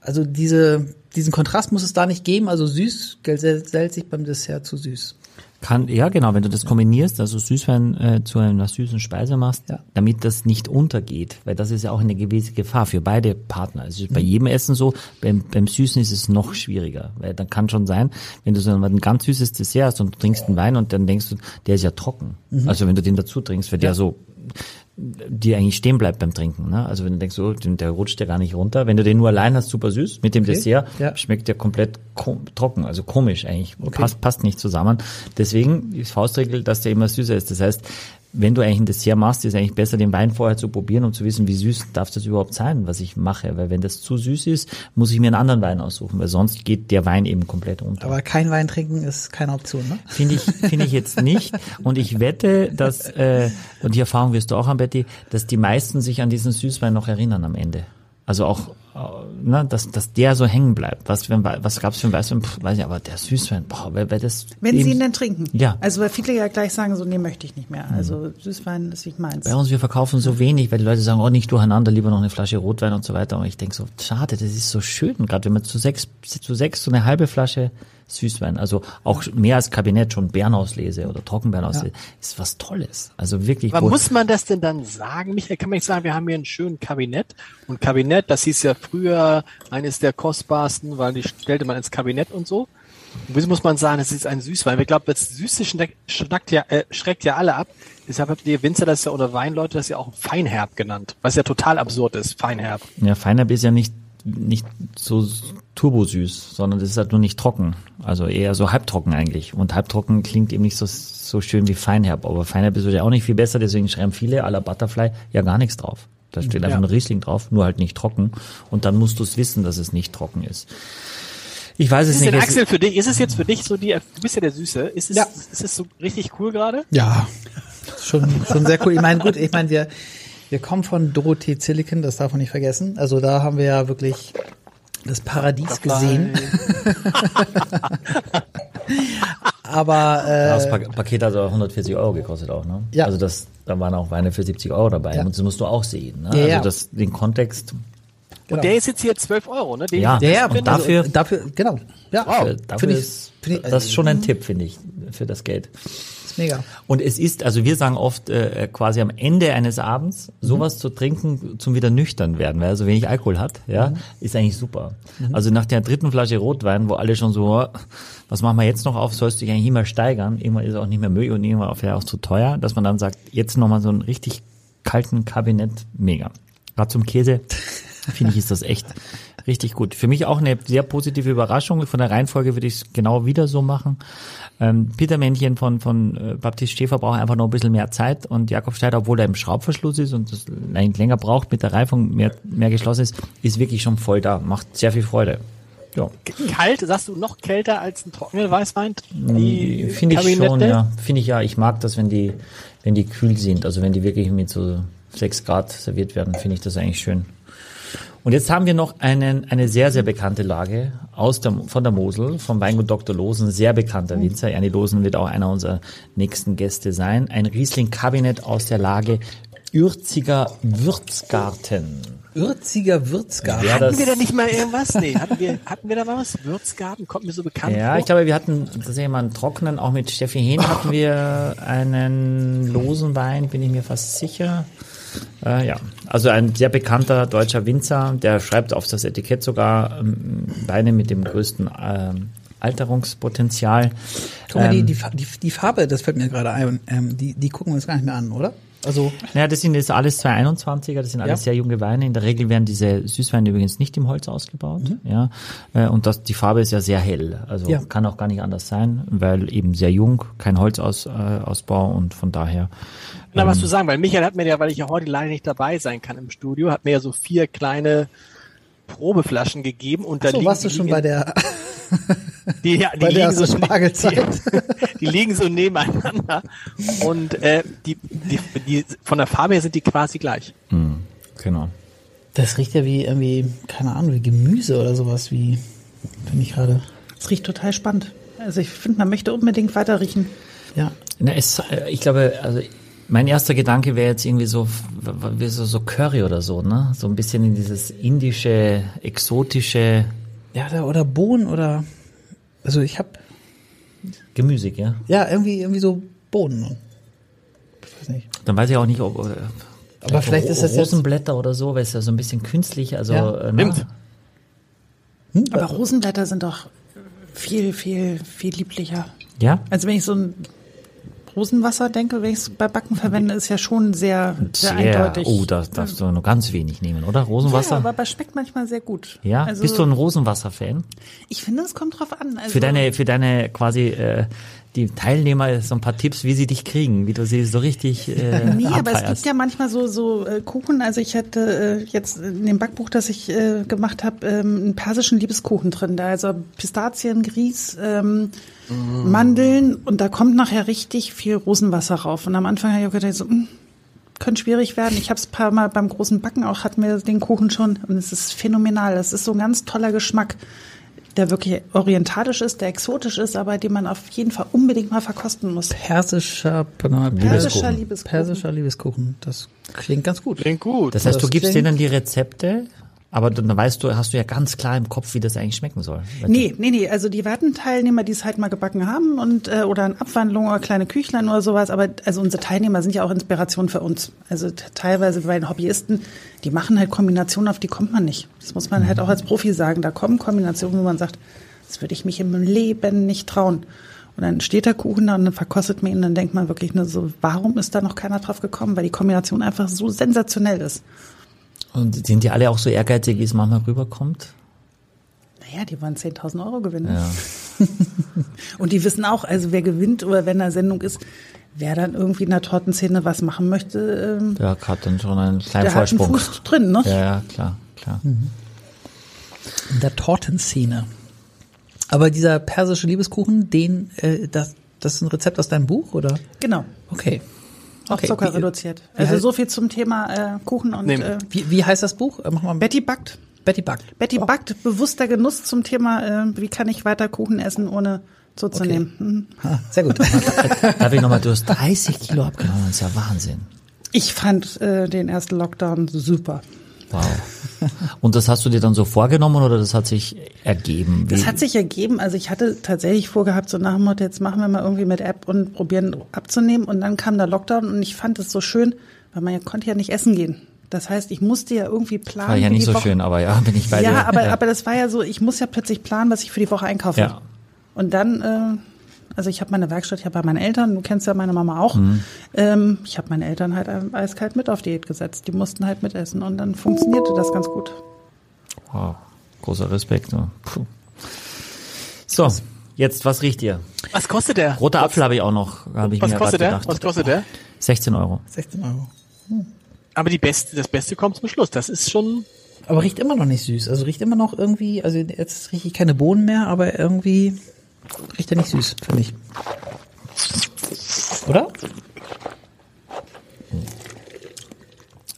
also diese, diesen Kontrast muss es da nicht geben. Also süß gesellt sich beim Dessert zu süß. Kann, ja, genau, wenn du das kombinierst, also Süßwein äh, zu einer süßen Speise machst, Ja. damit das nicht untergeht, weil das ist ja auch eine gewisse Gefahr für beide Partner. Es ist bei jedem Essen so, beim, beim Süßen ist es noch schwieriger, weil dann kann schon sein, wenn du so ein ganz süßes Dessert hast und du trinkst einen Wein und dann denkst du, der ist ja trocken. Also wenn du den dazu trinkst, wird der so die eigentlich stehen bleibt beim Trinken. Ne? Also wenn du denkst, so, der rutscht ja gar nicht runter. Wenn du den nur allein hast, super süß. Mit dem Dessert ja. schmeckt der komplett ko trocken, also komisch eigentlich. Passt, passt nicht zusammen. Deswegen ist Faustregel, dass der immer süßer ist. Das heißt, wenn du eigentlich ein Dessert machst, ist eigentlich besser, den Wein vorher zu probieren, um zu wissen, wie süß darf das überhaupt sein, was ich mache. Weil wenn das zu süß ist, muss ich mir einen anderen Wein aussuchen, weil sonst geht der Wein eben komplett unter. Aber kein Wein trinken ist keine Option, ne? Finde ich, finde ich jetzt nicht. Und ich wette, dass, äh, und die Erfahrung wirst du auch haben, Betty, dass die meisten sich an diesen Süßwein noch erinnern am Ende. Also auch, ne, dass, dass der so hängen bleibt. Was, wenn, was gab's für ein Weißwein? Pff, weiß ich, aber der Süßwein, boah, weil, weil das. Wenn eben- sie ihn denn trinken. Ja. Also weil viele ja gleich sagen, so nee, möchte ich nicht mehr. Also Süßwein ist nicht meins. Bei uns, wir verkaufen so wenig, weil die Leute sagen, oh, nicht durcheinander, lieber noch eine Flasche Rotwein und so weiter. Und ich denke so, schade, das ist so schön, gerade wenn man zu sechs, zu sechs so eine halbe Flasche Süßwein, also auch mehr als Kabinett, schon Bernauslese oder Trockenbernauslese, ist was Tolles. Also wirklich. Aber muss man das denn dann sagen? Michael, kann man nicht sagen, wir haben hier einen schönen Kabinett. Und Kabinett, das hieß ja früher eines der kostbarsten, weil die stellte man ins Kabinett und so. Und wieso muss man sagen, es ist ein Süßwein? Ich glaube, das Süße schreckt, ja, äh, schreckt ja alle ab. Deshalb habt ihr Winzer das ja oder Weinleute das ja auch Feinherb genannt, was ja total absurd ist, Feinherb. Ja, Feinherb ist ja nicht, nicht so turbosüß, sondern das ist halt nur nicht trocken. Also eher so halbtrocken eigentlich. Und halbtrocken klingt eben nicht so, so schön wie Feinherb. Aber Feinherb ist ja auch nicht viel besser, deswegen schreiben viele à la Butterfly ja gar nichts drauf. Da steht einfach Ja. nur Riesling drauf, nur halt nicht trocken. Und dann musst du es wissen, dass es nicht trocken ist. Ich weiß es Ist nicht. denn es- Axel für dich, ist es jetzt für dich so die, du bist ja der Süße, ist es, Ja. ist es so richtig cool gerade? Ja, schon, schon sehr cool. Ich meine, gut, ich meine, wir, wir kommen von Dorothee Zilliken, das darf man nicht vergessen. Also da haben wir ja wirklich das Paradies gesehen. Aber Das äh, Pa- Paket hat auch 140 Euro gekostet auch, ne? Ja. Also das, da waren auch Weine für 70 Euro dabei. Ja. Und das musst du auch sehen, ne? Ja, also das, den Kontext, genau. Und der ist jetzt hier 12 Euro, ne? Den Ja. ich ja, und dafür- also, dafür, genau, ja, Äh, dafür ich, ist, finde ich, das ist schon ein Tipp, finde ich, für das Geld. Ist mega. Und es ist, also wir sagen oft äh, quasi am Ende eines Abends, sowas zu trinken zum wieder nüchtern werden, weil er so wenig Alkohol hat, ja, ist eigentlich super. Also nach der dritten Flasche Rotwein, wo alle schon so, oh, was machen wir jetzt noch auf, sollst du dich eigentlich immer steigern, irgendwann ist es auch nicht mehr möglich und irgendwann auch, auch zu teuer, dass man dann sagt, jetzt nochmal so einen richtig kalten Kabinett, mega. Gerade zum Käse, finde ich, ist das echt richtig gut. Für mich auch eine sehr positive Überraschung. Von der Reihenfolge würde ich es genau wieder so machen. Ähm, Petermännchen von, von äh, Baptist Schäfer braucht einfach noch ein bisschen mehr Zeit und Jakob Schneider, obwohl er im Schraubverschluss ist und das eigentlich länger braucht, mit der Reifung mehr, mehr geschlossen ist, ist wirklich schon voll da. Macht sehr viel Freude. Ja, Kalt, sagst du noch kälter als ein trockener Weißwein? Die finde ich schon, ja. Finde ich ja. Ich mag das, wenn die, wenn die kühl sind. Also wenn die wirklich mit so sechs Grad serviert werden, finde ich das eigentlich schön. Und jetzt haben wir noch einen, eine sehr, sehr bekannte Lage aus der, von der Mosel, vom Weingut Dr. Losen, sehr bekannter Winzer. Ernie Losen wird auch einer unserer nächsten Gäste sein. Ein Riesling-Kabinett aus der Lage Ürziger Würzgarten. Ürziger Würzgarten. Ja, Hatten das- wir da nicht mal irgendwas? Nee, hatten wir, hatten wir da mal was? Würzgarten kommt mir so bekannt Ja, vor. ich glaube, wir hatten tatsächlich mal einen trockenen, auch mit Steffi Hehn hatten wir einen losen Wein, bin ich mir fast sicher. Äh, ja, also ein sehr bekannter deutscher Winzer, der schreibt auf das Etikett sogar ähm, Weine mit dem größten ähm, Alterungspotenzial. Guck mal, die, Ähm, die, die, die Farbe, das fällt mir gerade ein, ähm, die, die gucken wir uns gar nicht mehr an, oder? Also, Ja, das sind jetzt alles 221er, das sind alles Ja. sehr junge Weine. In der Regel werden diese Süßweine übrigens nicht im Holz ausgebaut. Ja, äh, und das, die Farbe ist ja sehr hell. Also Ja. kann auch gar nicht anders sein, weil eben sehr jung, kein Holzausbau äh, Ausbau und von daher. Na, was zu sagen, weil Michael hat mir ja, weil ich ja heute leider nicht dabei sein kann im Studio, hat mir ja so vier kleine Probeflaschen gegeben und da so liegen warst du schon bei der, die, ja, die bei der liegen so Spargelzeit. Die, die liegen so nebeneinander und äh, die, die, die von der Farbe her sind die quasi gleich. Genau. Das riecht ja wie irgendwie, keine Ahnung, wie Gemüse oder sowas, wie, finde ich gerade. Es riecht total spannend. Also ich finde, man möchte unbedingt weiter riechen. Ja. Na, es, äh, ich glaube, also mein erster Gedanke wäre jetzt irgendwie so, wie so, so Curry oder so, ne? So ein bisschen in dieses indische, exotische, Ja, oder, oder Bohnen oder, also ich habe gemüsig, ja. ja, irgendwie, irgendwie so Bohnen. Ich weiß nicht. Dann weiß ich auch nicht, ob. äh, Aber vielleicht ist das jetzt- Rosenblätter oder so, weil es ja so ein bisschen künstlich, also. Ja. äh, na. Hm? Aber Rosenblätter sind doch viel, viel, viel lieblicher. Ja? Also wenn ich so ein Rosenwasser denke, wenn ich es bei Backen verwende, ist ja schon sehr, sehr, eindeutig. Oh, da darfst du nur ganz wenig nehmen, oder? Rosenwasser? Ja, aber, aber schmeckt manchmal sehr gut. Ja, also, bist du ein Rosenwasser-Fan? Ich finde, es kommt drauf an. Also, Für deine, für deine quasi äh, die Teilnehmer so ein paar Tipps, wie sie dich kriegen, wie du sie so richtig äh, Nee, aber es gibt abfeierst. ja manchmal so so äh, Kuchen. Also ich hatte äh, jetzt in dem Backbuch, das ich äh, gemacht habe, ähm, einen persischen Liebeskuchen drin. Da also Pistazien, Grieß, ähm, Mandeln und da kommt nachher richtig viel Rosenwasser rauf. Und am Anfang habe ich gedacht, so, hm, könnte schwierig werden. Ich habe es paar Mal beim großen Backen auch, hatten wir den Kuchen schon und es ist phänomenal. Es ist so ein ganz toller Geschmack, der wirklich orientalisch ist, der exotisch ist, aber den man auf jeden Fall unbedingt mal verkosten muss. Persischer, pardon, Persischer Pers- Liebeskuchen. persischer Liebeskuchen. Das klingt ganz gut. Klingt gut. Das heißt, du Das gibst klingt- denen die Rezepte, aber dann weißt du, hast du ja ganz klar im Kopf, wie das eigentlich schmecken soll. Nee, nee, nee, also die Wartenteilnehmer, die es halt mal gebacken haben und äh, oder in Abwandlung oder kleine Küchlein oder sowas, aber also unsere Teilnehmer sind ja auch Inspiration für uns. Also teilweise bei den Hobbyisten, die machen halt Kombinationen, auf die kommt man nicht. Das muss man halt auch als Profi sagen. Da kommen Kombinationen, wo man sagt, das würde ich mich im Leben nicht trauen. Und dann steht der Kuchen da und dann verkostet man ihn, dann denkt man wirklich nur so, warum ist da noch keiner drauf gekommen? Weil die Kombination einfach so sensationell ist. Und sind die alle auch so ehrgeizig, wie es manchmal rüberkommt? Naja, die wollen 10.000 Euro gewinnen. Ja. Und die wissen auch, also wer gewinnt oder wenn eine Sendung ist, wer dann irgendwie in der Tortenszene was machen möchte, ähm, Der hat dann schon einen kleinen der hat einen Vorsprung. Fuß drin, ne? Ja, ja, klar, klar. In der Tortenszene. Aber dieser persische Liebeskuchen, den, äh, das, das ist ein Rezept aus deinem Buch, oder? Genau. Okay. Auch Okay. Zucker Wie- reduziert. wie Also so viel zum Thema äh, Kuchen und äh, Wie, wie heißt das Buch? Äh, Mach mal Betty backt. Betty backt. Betty Oh, backt, bewusster Genuss zum Thema, äh, wie kann ich weiter Kuchen essen, ohne zuzunehmen. Mhm. ah, sehr gut. Darf ich nochmal, du hast 30 Kilo abgenommen, das ist ja Wahnsinn. Ich fand äh, den ersten Lockdown super. Wow. Und das hast du dir dann so vorgenommen oder das hat sich ergeben? Das Wie- hat sich ergeben. Also ich hatte tatsächlich vorgehabt, so nach dem Motto, jetzt machen wir mal irgendwie mit App und probieren abzunehmen. Und dann kam der Lockdown und ich fand es so schön, weil man ja konnte ja nicht essen gehen. Das heißt, ich musste ja irgendwie planen. war ja nicht so Woche- schön, aber ja, bin ich bei dir. Ja, aber, aber das war ja so, ich muss ja plötzlich planen, was ich für die Woche einkaufe. Ja. Und dann, äh, also ich habe meine Werkstatt ja bei meinen Eltern, du kennst ja meine Mama auch. Mhm. Ähm, ich habe meine Eltern halt eiskalt mit auf Diät gesetzt. Die mussten halt mitessen und dann funktionierte das ganz gut. Wow, großer Respekt. Puh. So, jetzt, was riecht ihr? Was kostet der? Roter Apfel habe ich auch noch, habe ich Was mir kostet der? gedacht. Was kostet der? 16 Euro. 16 Euro. Aber die beste, das Beste kommt zum Schluss. Das ist schon. Aber riecht immer noch nicht süß. Also riecht immer noch irgendwie, also jetzt rieche ich keine Bohnen mehr, aber irgendwie riecht er nicht süß, finde ich. Oder?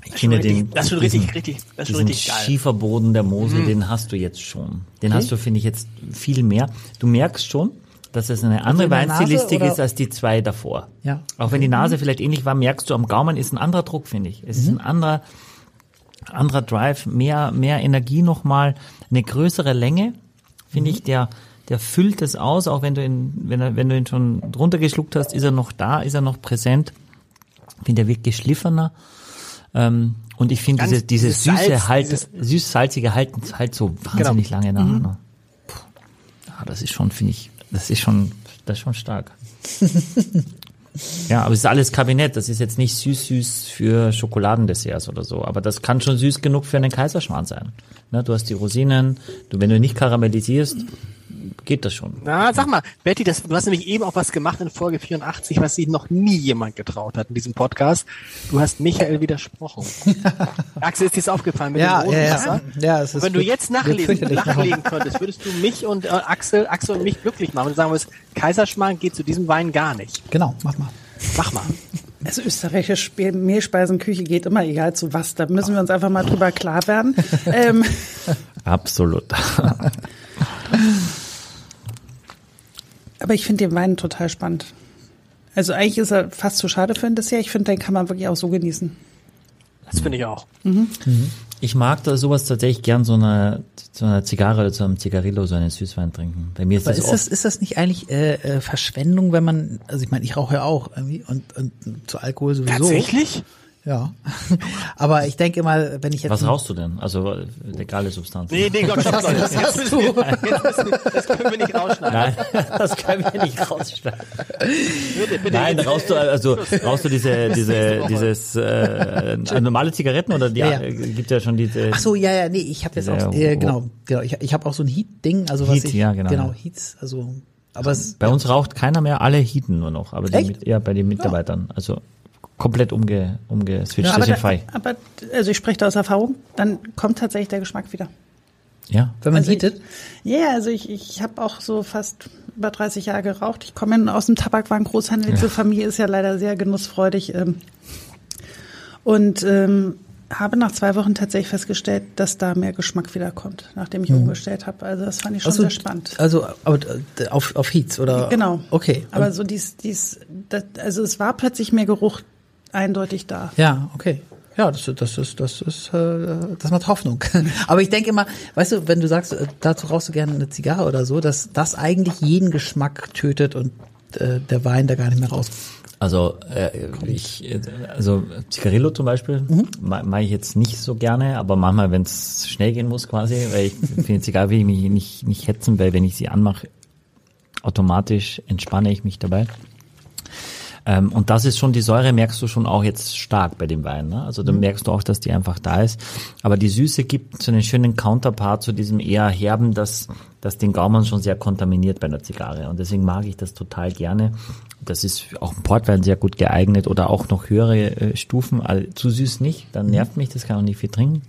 Ich finde richtig- den, das ist schon diesen, richtig, richtig, das ist schon richtig geil. Mhm. Schieferboden der Mosel, den hast du jetzt schon. Den hast du, finde ich, jetzt viel mehr. Du merkst schon, dass es eine andere Nase Weinstilistik ist als die zwei davor. Ja. Auch wenn die Nase vielleicht ähnlich war, merkst du am Gaumen ist ein anderer Druck, finde ich. Es ist Mhm. ein anderer, anderer Drive, mehr, mehr Energie nochmal, eine größere Länge, finde Mhm. ich, der, der füllt es aus, auch wenn du ihn, wenn er, wenn du ihn schon drunter geschluckt hast, ist er noch da, ist er noch präsent. Ich finde, er wirkt geschliffener. Ähm, und ich finde diese, diese dieses süße Salz, halt, süß-salzige halten halt so wahnsinnig lange nach. Ne? Puh. Ja, das ist schon, finde ich, das ist schon, das ist schon stark. ja, aber es ist alles Kabinett. Das ist jetzt nicht süß-süß für Schokoladendesserts oder so. Aber das kann schon süß genug für einen Kaiserschmarrn sein. Ne, du hast die Rosinen. Du, wenn du nicht karamellisierst, geht das schon. Na, sag mal, Betty, das, du hast nämlich eben auch was gemacht in Folge 84, was sich noch nie jemand getraut hat in diesem Podcast. Du hast Michael widersprochen. Axel, ist dir das aufgefallen mit Ja, dem roten ja, ja. Wasser? Ja, es ist Wenn du jetzt nachlegen, nachlegen könntest, würdest du mich und äh, Axel, Axel und mich glücklich machen. Wenn du sagen würdest, Kaiserschmarrn geht zu diesem Wein gar nicht. Genau, mach mal. Mach mal. Also österreichische Spe- Mehlspeisenküche geht immer egal zu was. Da müssen wir uns einfach mal drüber klar werden. ähm, Absolut. aber ich finde den Wein total spannend. Also eigentlich ist er fast zu schade für ein Dessert. Ich finde, den kann man wirklich auch so genießen. Das finde ich auch. Ich mag da sowas tatsächlich gern so eine, so eine Zigarre oder so einem Zigarillo, so einen Süßwein trinken. Bei mir ist Aber das ist das, ist das nicht eigentlich äh, äh, Verschwendung, wenn man, also ich meine, ich rauche ja auch irgendwie und, und zu Alkohol sowieso. Tatsächlich? Ja. Aber ich denke immer, wenn ich jetzt. Was rauchst du denn? Also äh, legale Substanz. Nee, nee, Gott, stopp, Leute. Was hast du? Das können wir nicht rausschneiden. Nein, das können wir nicht rausschneiden. Bitte, bitte. Nein, rauchst du also rauchst du diese diese dieses äh, normale Zigaretten oder die Ja, ja. äh, gibt ja schon diese Ach so, ja, ja, nee, ich habe jetzt Diese- auch, äh, genau, genau, ich, ich habe auch so ein Heat-Ding, also was Heat, ich, ja, genau. genau, Heats, also, aber es, Bei uns raucht keiner mehr, alle hieten nur noch, aber die Echt? ja bei den Mitarbeitern, also komplett umge umgeswitcht, aber, das ist da, frei. aber also ich spreche da aus Erfahrung, dann kommt tatsächlich der Geschmack wieder. Ja. wenn man Also heatet, Ja, also ich, ich habe auch so fast über 30 Jahre geraucht. Ich komme aus dem Tabakwaren Großhandel. Diese Familie ist ja leider sehr genussfreudig. Ähm, und ähm, habe nach zwei Wochen tatsächlich festgestellt, dass da mehr Geschmack wiederkommt, nachdem ich umgestellt habe. Also das fand ich schon also, sehr spannend. also aber, äh, auf, auf Heats oder? Genau. Okay. Aber so dies, dies, das, also es war plötzlich mehr Geruch eindeutig da. Ja, okay. Ja, das, das ist, das ist, äh, das macht Hoffnung. Aber ich denke immer, weißt du, wenn du sagst, äh, dazu rauchst du gerne eine Zigarre oder so, dass das eigentlich jeden Geschmack tötet und äh, der Wein da gar nicht mehr raus. Also äh, ich, äh, also Zigarillo zum Beispiel Mhm. ma- mache ich jetzt nicht so gerne, aber manchmal, wenn es schnell gehen muss quasi, weil ich finde Zigarre will ich mich nicht, nicht hetzen, weil wenn ich sie anmache, automatisch entspanne ich mich dabei. Ähm, und das ist schon, die Säure merkst du schon auch jetzt stark bei dem Wein. Ne? Also da merkst du auch, dass die einfach da ist. Aber die Süße gibt so einen schönen Counterpart zu diesem eher herben, das, das den Gaumen schon sehr kontaminiert bei einer Zigarre. Und deswegen mag ich das total gerne. Das ist auch im Portwein sehr gut geeignet oder auch noch höhere äh, Stufen. Also, zu süß nicht, dann nervt mich, das kann auch nicht viel trinken.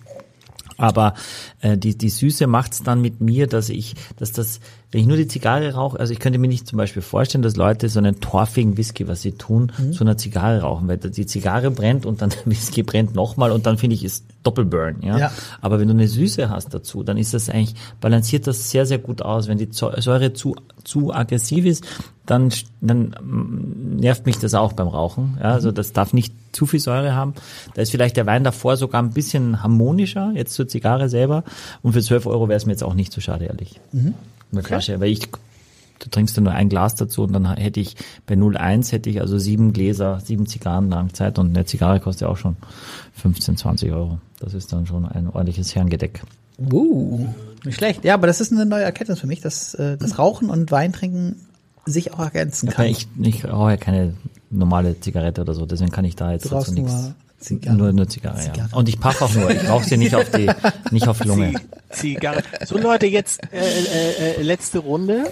Aber äh, die, die Süße macht's dann mit mir, dass ich, dass das, wenn ich nur die Zigarre rauche, also ich könnte mir nicht zum Beispiel vorstellen, dass Leute so einen torfigen Whisky, was sie tun, zu einer Zigarre rauchen, weil die Zigarre brennt und dann der Whisky brennt nochmal und dann finde ich ist Doppelburn, ja? Ja. Aber wenn du eine Süße hast dazu, dann ist das eigentlich, balanciert das sehr, sehr gut aus. Wenn die Säure zu, zu aggressiv ist, dann, dann mm, nervt mich das auch beim Rauchen. Ja, also das darf nicht zu viel Säure haben. Da ist vielleicht der Wein davor sogar ein bisschen harmonischer, jetzt zur Zigarre selber. Und für 12 Euro wäre es mir jetzt auch nicht zu schade, ehrlich. Eine Flasche, weil ich, du trinkst ja nur ein Glas dazu und dann hätte ich bei 0,1 hätte ich also sieben Gläser, sieben Zigarren lang Zeit und eine Zigarre kostet ja auch schon 15, 20 Euro. Das ist dann schon ein ordentliches Herrengedeck. Uh, nicht schlecht. Ja, aber das ist eine neue Erkenntnis für mich, dass äh, das Rauchen und Weintrinken sich auch ergänzen kann. Ich, ich rauche ja keine normale Zigarette oder so, deswegen kann ich da jetzt dazu nichts. Zigarre. Nur, nur Zigarre, Zigarre. ja. Und ich paff auch nur. Ich rauche sie nicht auf die, nicht auf die Lunge. Zigarre. So Leute, jetzt äh, äh, äh, letzte Runde.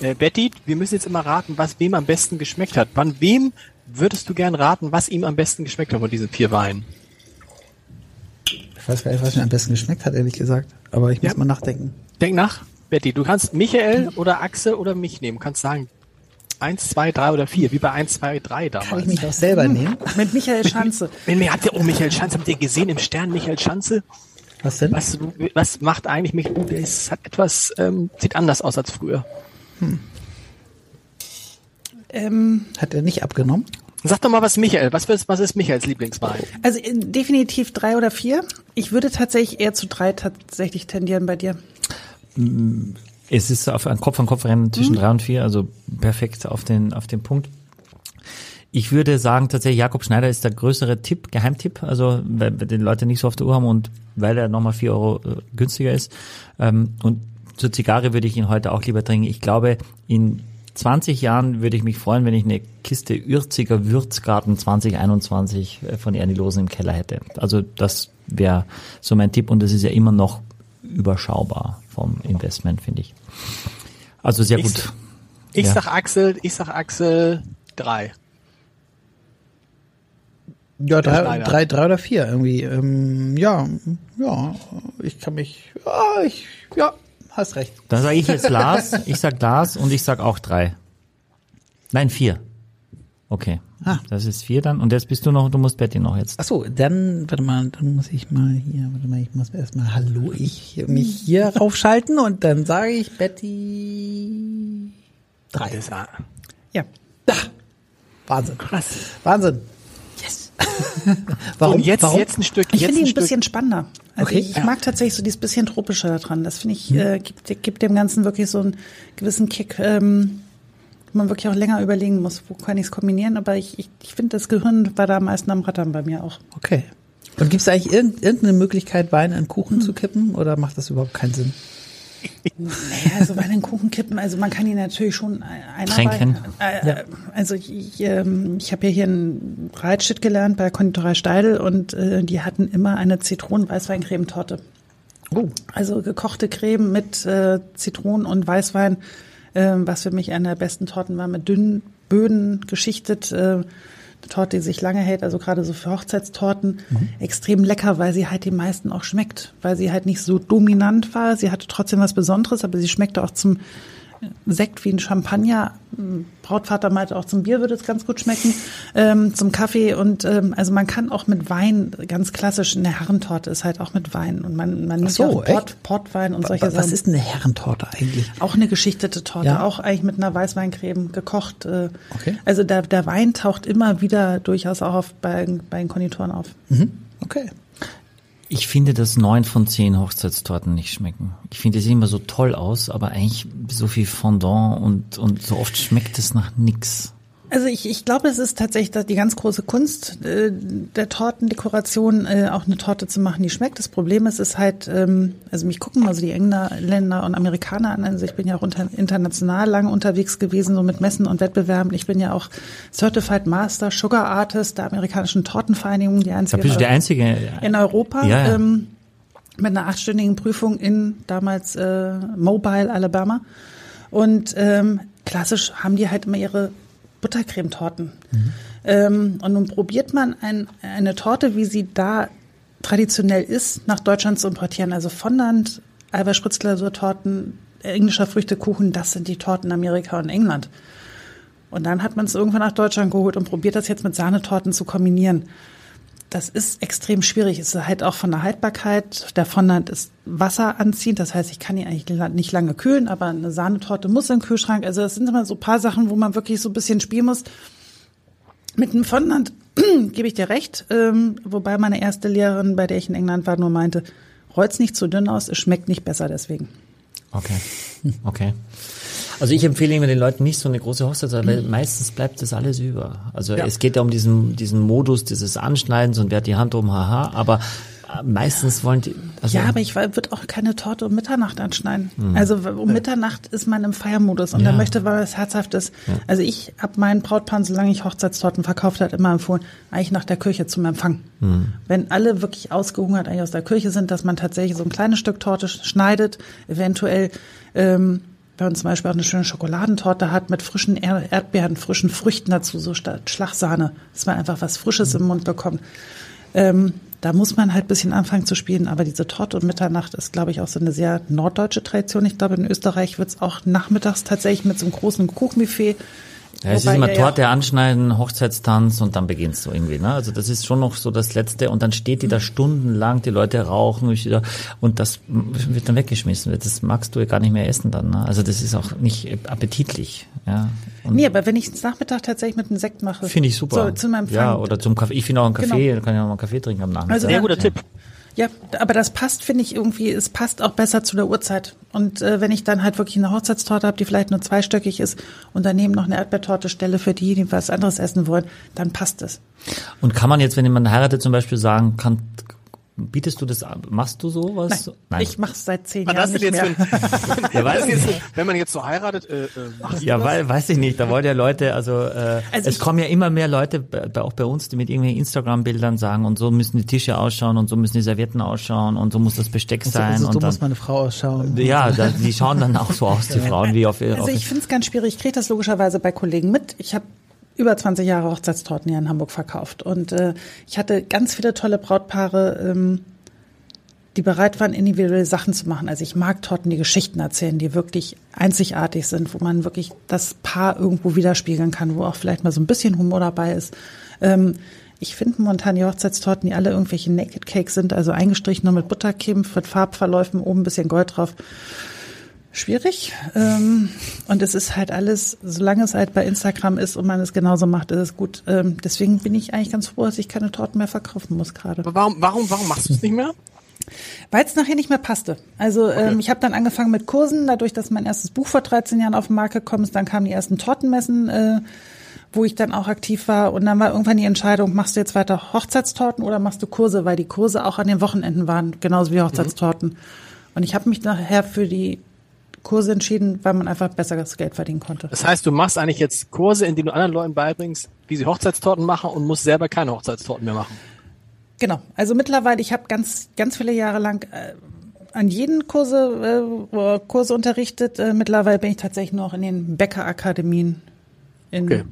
Äh, Betty, wir müssen jetzt immer raten, was wem am besten geschmeckt hat. Wann wem würdest du gern raten, was ihm am besten geschmeckt hat von diesen vier Weinen? Ich weiß gar nicht, was mir am besten geschmeckt hat, ehrlich gesagt. Aber ich muss Ja. mal nachdenken. Denk nach, Betty. Du kannst Michael oder Axel oder mich nehmen. Du kannst sagen eins, zwei, drei oder vier, wie bei eins, zwei, drei Kann ich damals. mich auch selber nehmen? Mit Michael Schanze. Wenn mir habt ihr, oh Michael Schanze, habt ihr gesehen im Stern Michael Schanze? Was denn? Was, was macht eigentlich mich, oh, der ist, hat etwas, ähm, sieht anders aus als früher. Ähm, Hat er nicht abgenommen? Sag doch mal was Michael, was, ist- was ist Michaels Lieblingswein? also äh, definitiv drei oder vier. Ich würde tatsächlich eher zu drei tatsächlich tendieren bei dir. Es ist auf ein Kopf an Kopf Rennen zwischen Mhm. drei und vier, also perfekt auf den, auf den Punkt. ich würde sagen, tatsächlich Jakob Schneider ist der größere Tipp, Geheimtipp, also weil weil die Leute nicht so auf der Uhr haben und weil er nochmal vier Euro äh, günstiger ist. Ähm, und zur Zigarre würde ich ihn heute auch lieber trinken. Ich glaube, in 20 Jahren würde ich mich freuen, wenn ich eine Kiste Ürziger Würzgarten 2021 äh, von Ernie Losen im Keller hätte. Also das wäre so mein Tipp und das ist ja immer noch überschaubar vom Investment, finde ich. Also sehr Ich- gut. Ich Ja. sag Axel, ich sag Axel drei. Ja, drei, drei, drei oder vier irgendwie. Ähm, ja, ja, ich kann mich, ja, ich, ja, hast recht. Dann sage ich jetzt Lars, ich sag Lars und ich sag auch drei. Nein, vier. Okay. Ah. Das ist vier dann. Und jetzt bist du noch, du musst Betty noch jetzt. Ach so, dann, warte mal, dann muss ich mal hier, warte mal, ich muss erstmal, hallo, ich mich hier raufschalten und dann sage ich Betty drei. Das war Ja. Wahnsinn. krass. Wahnsinn. Yes. warum? Und jetzt, warum? jetzt ein Stück. Ich finde ihn ein Stück- bisschen spannender. Also Okay. ich, ich mag tatsächlich so dieses bisschen tropische da dran. Das finde ich, äh, gibt, gibt dem Ganzen wirklich so einen gewissen Kick, ähm, man wirklich auch länger überlegen muss, wo kann ich es kombinieren. Aber ich, ich, ich finde, das Gehirn war da am meisten am Rattern bei mir auch. Okay. Und gibt es eigentlich irgend, irgendeine Möglichkeit, Wein in Kuchen zu kippen oder macht das überhaupt keinen Sinn? Naja, also bei den Kuchen kippen, also man kann ihn natürlich schon einarbeiten. Äh, Also ich, ich, ähm, ich habe ja hier in Breitstedt gelernt bei Konditorei Steidel und äh, die hatten immer eine Zitronen-Weißweincremetorte. Oh. Also gekochte Creme mit äh, Zitronen und Weißwein, äh, was für mich eine der besten Torten war, mit dünnen Böden geschichtet. Äh, eine Torte, die sich lange hält, also gerade so für Hochzeitstorten, extrem lecker, weil sie halt den meisten auch schmeckt, weil sie halt nicht so dominant war. Sie hatte trotzdem was Besonderes, aber sie schmeckte auch zum Sekt wie ein Champagner. Brautvater meinte auch zum Bier würde es ganz gut schmecken, ähm, zum Kaffee und ähm, also man kann auch mit Wein ganz klassisch eine Herrentorte ist halt auch mit Wein und man man nimmt so, ja Port? Portwein und solche Was Sachen. ist eine Herrentorte eigentlich? Auch eine geschichtete Torte, Ja. auch eigentlich mit einer Weißweincreme gekocht. Äh, Okay. Also der, der Wein taucht immer wieder durchaus auch auf, bei, bei den Konditoren auf. Okay. Ich finde, dass neun von zehn Hochzeitstorten nicht schmecken. Ich finde, die sehen immer so toll aus, aber eigentlich so viel Fondant und, und so oft schmeckt es nach nix. Also ich, ich glaube, es ist tatsächlich da die ganz große Kunst äh, der Tortendekoration, äh, auch eine Torte zu machen, die schmeckt. Das Problem ist, ist halt, ähm, also mich gucken mal so die Engländer und Amerikaner an. Also ich bin ja auch unter, international lange unterwegs gewesen, so mit Messen und Wettbewerben. Ich bin ja auch Certified Master Sugar Artist der amerikanischen Tortenvereinigung, die Da einzige bist du der Einzige. in Europa. Ja, ja. Ähm, mit einer achtstündigen Prüfung in damals äh, Mobile, Alabama. Und ähm, klassisch haben die halt immer ihre Buttercremetorten. Ähm, und nun probiert man ein, eine Torte, wie sie da traditionell ist, nach Deutschland zu importieren. Also Fondant, Albert-Spritzglasur-Torten, englischer Früchtekuchen, das sind die Torten Amerika und England. Und dann hat man es irgendwann nach Deutschland geholt und probiert das jetzt mit Sahnetorten zu kombinieren. Das ist extrem schwierig. Es ist halt auch von der Haltbarkeit. Der Fondant ist wasseranziehend. Das heißt, ich kann ihn eigentlich nicht lange kühlen, aber eine Sahnetorte muss im Kühlschrank. Also das sind immer so paar Sachen, wo man wirklich so ein bisschen spielen muss. Mit dem Fondant gebe ich dir recht. Ähm, wobei meine erste Lehrerin, bei der ich in England war, nur meinte, roll's nicht zu dünn aus, es schmeckt nicht besser deswegen. Okay. Okay. Also ich empfehle immer den Leuten nicht so eine große Hochzeit, weil meistens bleibt das alles über. Also es geht ja um diesen, diesen Modus dieses Anschneidens und wer hat die Hand oben, haha, aber äh, meistens wollen die, also ja, aber ich würde auch keine Torte um Mitternacht anschneiden. Also um Mitternacht ist man im Feiermodus und Ja. dann möchte man was Herzhaftes. Also ich habe meinen Brautpaaren, solange ich Hochzeitstorten verkauft hat, immer empfohlen, eigentlich nach der Kirche zum Empfang. Wenn alle wirklich ausgehungert eigentlich aus der Kirche sind, dass man tatsächlich so ein kleines Stück Torte schneidet, eventuell ähm, wenn man zum Beispiel auch eine schöne Schokoladentorte hat mit frischen er Erdbeeren, frischen Früchten dazu, so statt Schlagsahne, dass man einfach was Frisches im Mund bekommt. Ähm, da muss man halt ein bisschen anfangen zu spielen, aber diese Torte um Mitternacht ist, glaube ich, auch so eine sehr norddeutsche Tradition. Ich glaube, in Österreich wird es auch nachmittags tatsächlich mit so einem großen Kuchenbuffet. Ja, es ist Wobei immer ihr ja- Torte anschneiden, Hochzeitstanz und dann beginnst du irgendwie. Ne? Also das ist schon noch so das Letzte und dann steht die da stundenlang, die Leute rauchen und das wird dann weggeschmissen. Das magst du ja gar nicht mehr essen dann. Ne? Also das ist auch nicht appetitlich. Ja. Und Nee, aber wenn ich es Nachmittag tatsächlich mit einem Sekt mache. Finde ich super. So, zu meinem ja, Empfang. oder zum Kaffee. Ich finde auch einen Kaffee, Genau. da kann ich auch mal einen Kaffee trinken am Nachmittag. Also Sehr Ja. guter Tipp. Ja, aber das passt, finde ich irgendwie, es passt auch besser zu der Uhrzeit. Und äh, wenn ich dann halt wirklich eine Hochzeitstorte habe, die vielleicht nur zweistöckig ist und daneben noch eine Erdbeertorte stelle für die, die was anderes essen wollen, dann passt es. Und kann man jetzt, wenn jemand heiratet, zum Beispiel sagen, kann, Bietest du das an? Machst du sowas? Nein, Nein. ich mache es seit zehn Was Jahren hast nicht du mehr. für, ja, weiß jetzt, wenn man jetzt so heiratet, äh, äh, machst du Ja, das? weil, weiß ich nicht. Da wollen ja Leute, also, äh, Also es ich- kommen ja immer mehr Leute, bei, auch bei uns, die mit irgendwelchen Instagram-Bildern sagen, und so müssen die Tische ausschauen und so müssen die Servietten ausschauen und so muss das Besteck So, sein. so, so und dann, muss meine Frau ausschauen. ja, da, die schauen dann auch so aus, die Frauen, wie auf, Also auf ich finde es ganz schwierig. Ich kriege das logischerweise bei Kollegen mit. Ich habe über 20 Jahre Hochzeitstorten hier in Hamburg verkauft. Und äh, ich hatte ganz viele tolle Brautpaare, ähm, die bereit waren, individuelle Sachen zu machen. Also ich mag Torten, die Geschichten erzählen, die wirklich einzigartig sind, wo man wirklich das Paar irgendwo widerspiegeln kann, wo auch vielleicht mal so ein bisschen Humor dabei ist. Ähm, ich finde momentan die Hochzeitstorten, die alle irgendwelche Naked Cakes sind, also eingestrichen nur mit Buttercreme, mit Farbverläufen, oben ein bisschen Gold drauf schwierig. Ähm, und es ist halt alles, solange es halt bei Instagram ist und man es genauso macht, ist es gut. Ähm, deswegen bin ich eigentlich ganz froh, dass ich keine Torten mehr verkaufen muss gerade. Warum, warum, warum machst du es nicht mehr? Weil es nachher nicht mehr passte. Also ähm, ich habe dann angefangen mit Kursen, dadurch, dass mein erstes Buch vor 13 Jahren auf den Markt gekommen ist, dann kamen die ersten Tortenmessen, äh, wo ich dann auch aktiv war. Und dann war irgendwann die Entscheidung, machst du jetzt weiter Hochzeitstorten oder machst du Kurse, weil die Kurse auch an den Wochenenden waren, genauso wie Hochzeitstorten. Und ich habe mich nachher für die Kurse entschieden, weil man einfach besseres Geld verdienen konnte. Das heißt, du machst eigentlich jetzt Kurse, in denen du anderen Leuten beibringst, wie sie Hochzeitstorten machen und musst selber keine Hochzeitstorten mehr machen. Genau. Also mittlerweile, ich habe ganz, ganz viele Jahre lang äh, an jeden Kurse, äh, Kurse unterrichtet. Äh, mittlerweile bin ich tatsächlich noch in den Bäckerakademien in Okay.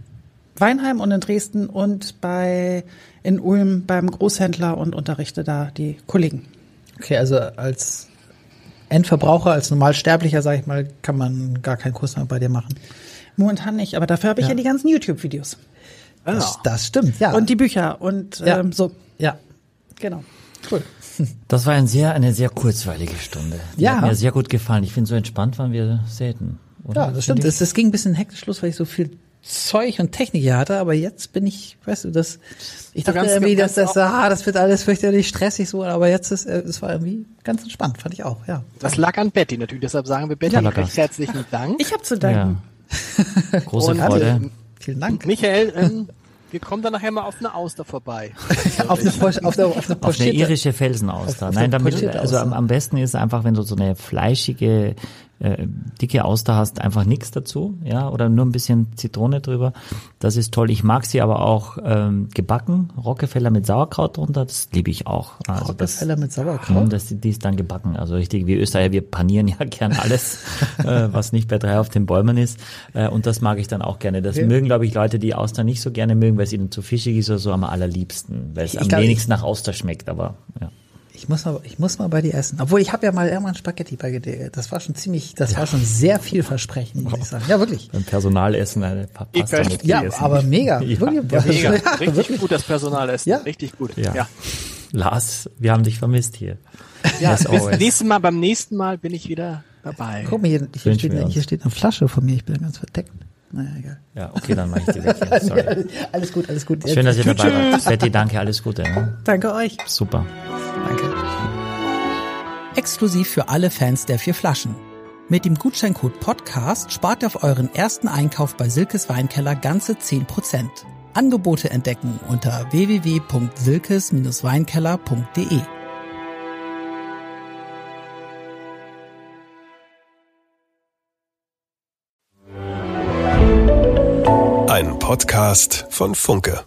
Weinheim und in Dresden und bei in Ulm beim Großhändler und unterrichte da die Kollegen. Okay, also als Endverbraucher, als Normalsterblicher, sage ich mal, kann man gar keinen Kurs mehr bei dir machen. Momentan nicht, aber dafür habe ich ja. Ja. die ganzen YouTube-Videos Das, das stimmt, ja. und die Bücher und Ja. ähm, so. ja, Genau. cool. Das war ein sehr, eine sehr kurzweilige Stunde. Die Ja. Hat mir sehr gut gefallen. Ich finde, so entspannt waren wir selten. Oder? Ja, das stimmt. Es ging ein bisschen hektisch los, weil ich so viel Zeug und Technik hier hatte, aber jetzt bin ich, weißt du, das, ich dachte ganz- irgendwie, dass das, ah, das wird alles fürchterlich stressig so, aber jetzt ist, äh, es war irgendwie ganz entspannt, fand ich auch, ja. Das lag an Betty natürlich, deshalb sagen wir Betty Ja, recht herzlichen Dank. Ich habe zu danken. Ja. Große Und, Freude. äh, Vielen Dank. Michael, ähm, wir kommen dann nachher mal auf eine Auster vorbei. auf eine, auf eine, auf eine Auf eine irische Felsenauster. Auf- Nein, damit, also am besten ist einfach, wenn du so eine fleischige, äh, dicke Auster hast, einfach nichts dazu, ja, oder nur ein bisschen Zitrone drüber. Das ist toll. Ich mag sie aber auch ähm, gebacken, Rockefeller mit Sauerkraut drunter, das liebe ich auch. Also das, Rockefeller mit Mm, Sauerkraut. Das, die ist dann gebacken. Also richtig, wie Österreicher, wir panieren ja gern alles, äh, was nicht bei drei auf den Bäumen ist. Äh, und das mag ich dann auch gerne. Das Okay. mögen, glaube ich, Leute, die Austern nicht so gerne mögen, weil es ihnen zu fischig ist oder so am allerliebsten, weil es Ich am glaub, wenigsten nach Auster schmeckt. Aber ja. Ich muss mal, ich muss mal bei dir essen. Obwohl ich habe ja mal irgendwann Spaghetti bei dir. Das war schon ziemlich, das war schon sehr vielversprechend, muss ich sagen. Ja, wirklich. beim Personalessen eine Pa- Pasta mit Ja, gegessen. aber mega. Ja. Wirklich. Mega. Ja, Richtig wirklich. gut, das Personal ist. Ja. Richtig gut. Ja. ja. Lars, wir haben dich vermisst hier. Ja, bis nächsten Mal, beim nächsten Mal bin ich wieder dabei. Guck mal, hier, hier, steht, eine, hier steht eine Flasche von mir. Ich bin ganz verdeckt. Naja, egal. Ja, okay, dann mache ich die weg. Sorry. Alles gut, alles gut. Schön, dass ihr dabei wart. Betty, danke, alles Gute. Ne? Danke euch. Super. Danke. Exklusiv für alle Fans der vier Flaschen. Mit dem Gutscheincode Podcast spart ihr auf euren ersten Einkauf bei Silkes Weinkeller ganze 10%. Angebote entdecken unter www.silkes-weinkeller.de. Podcast von Funke.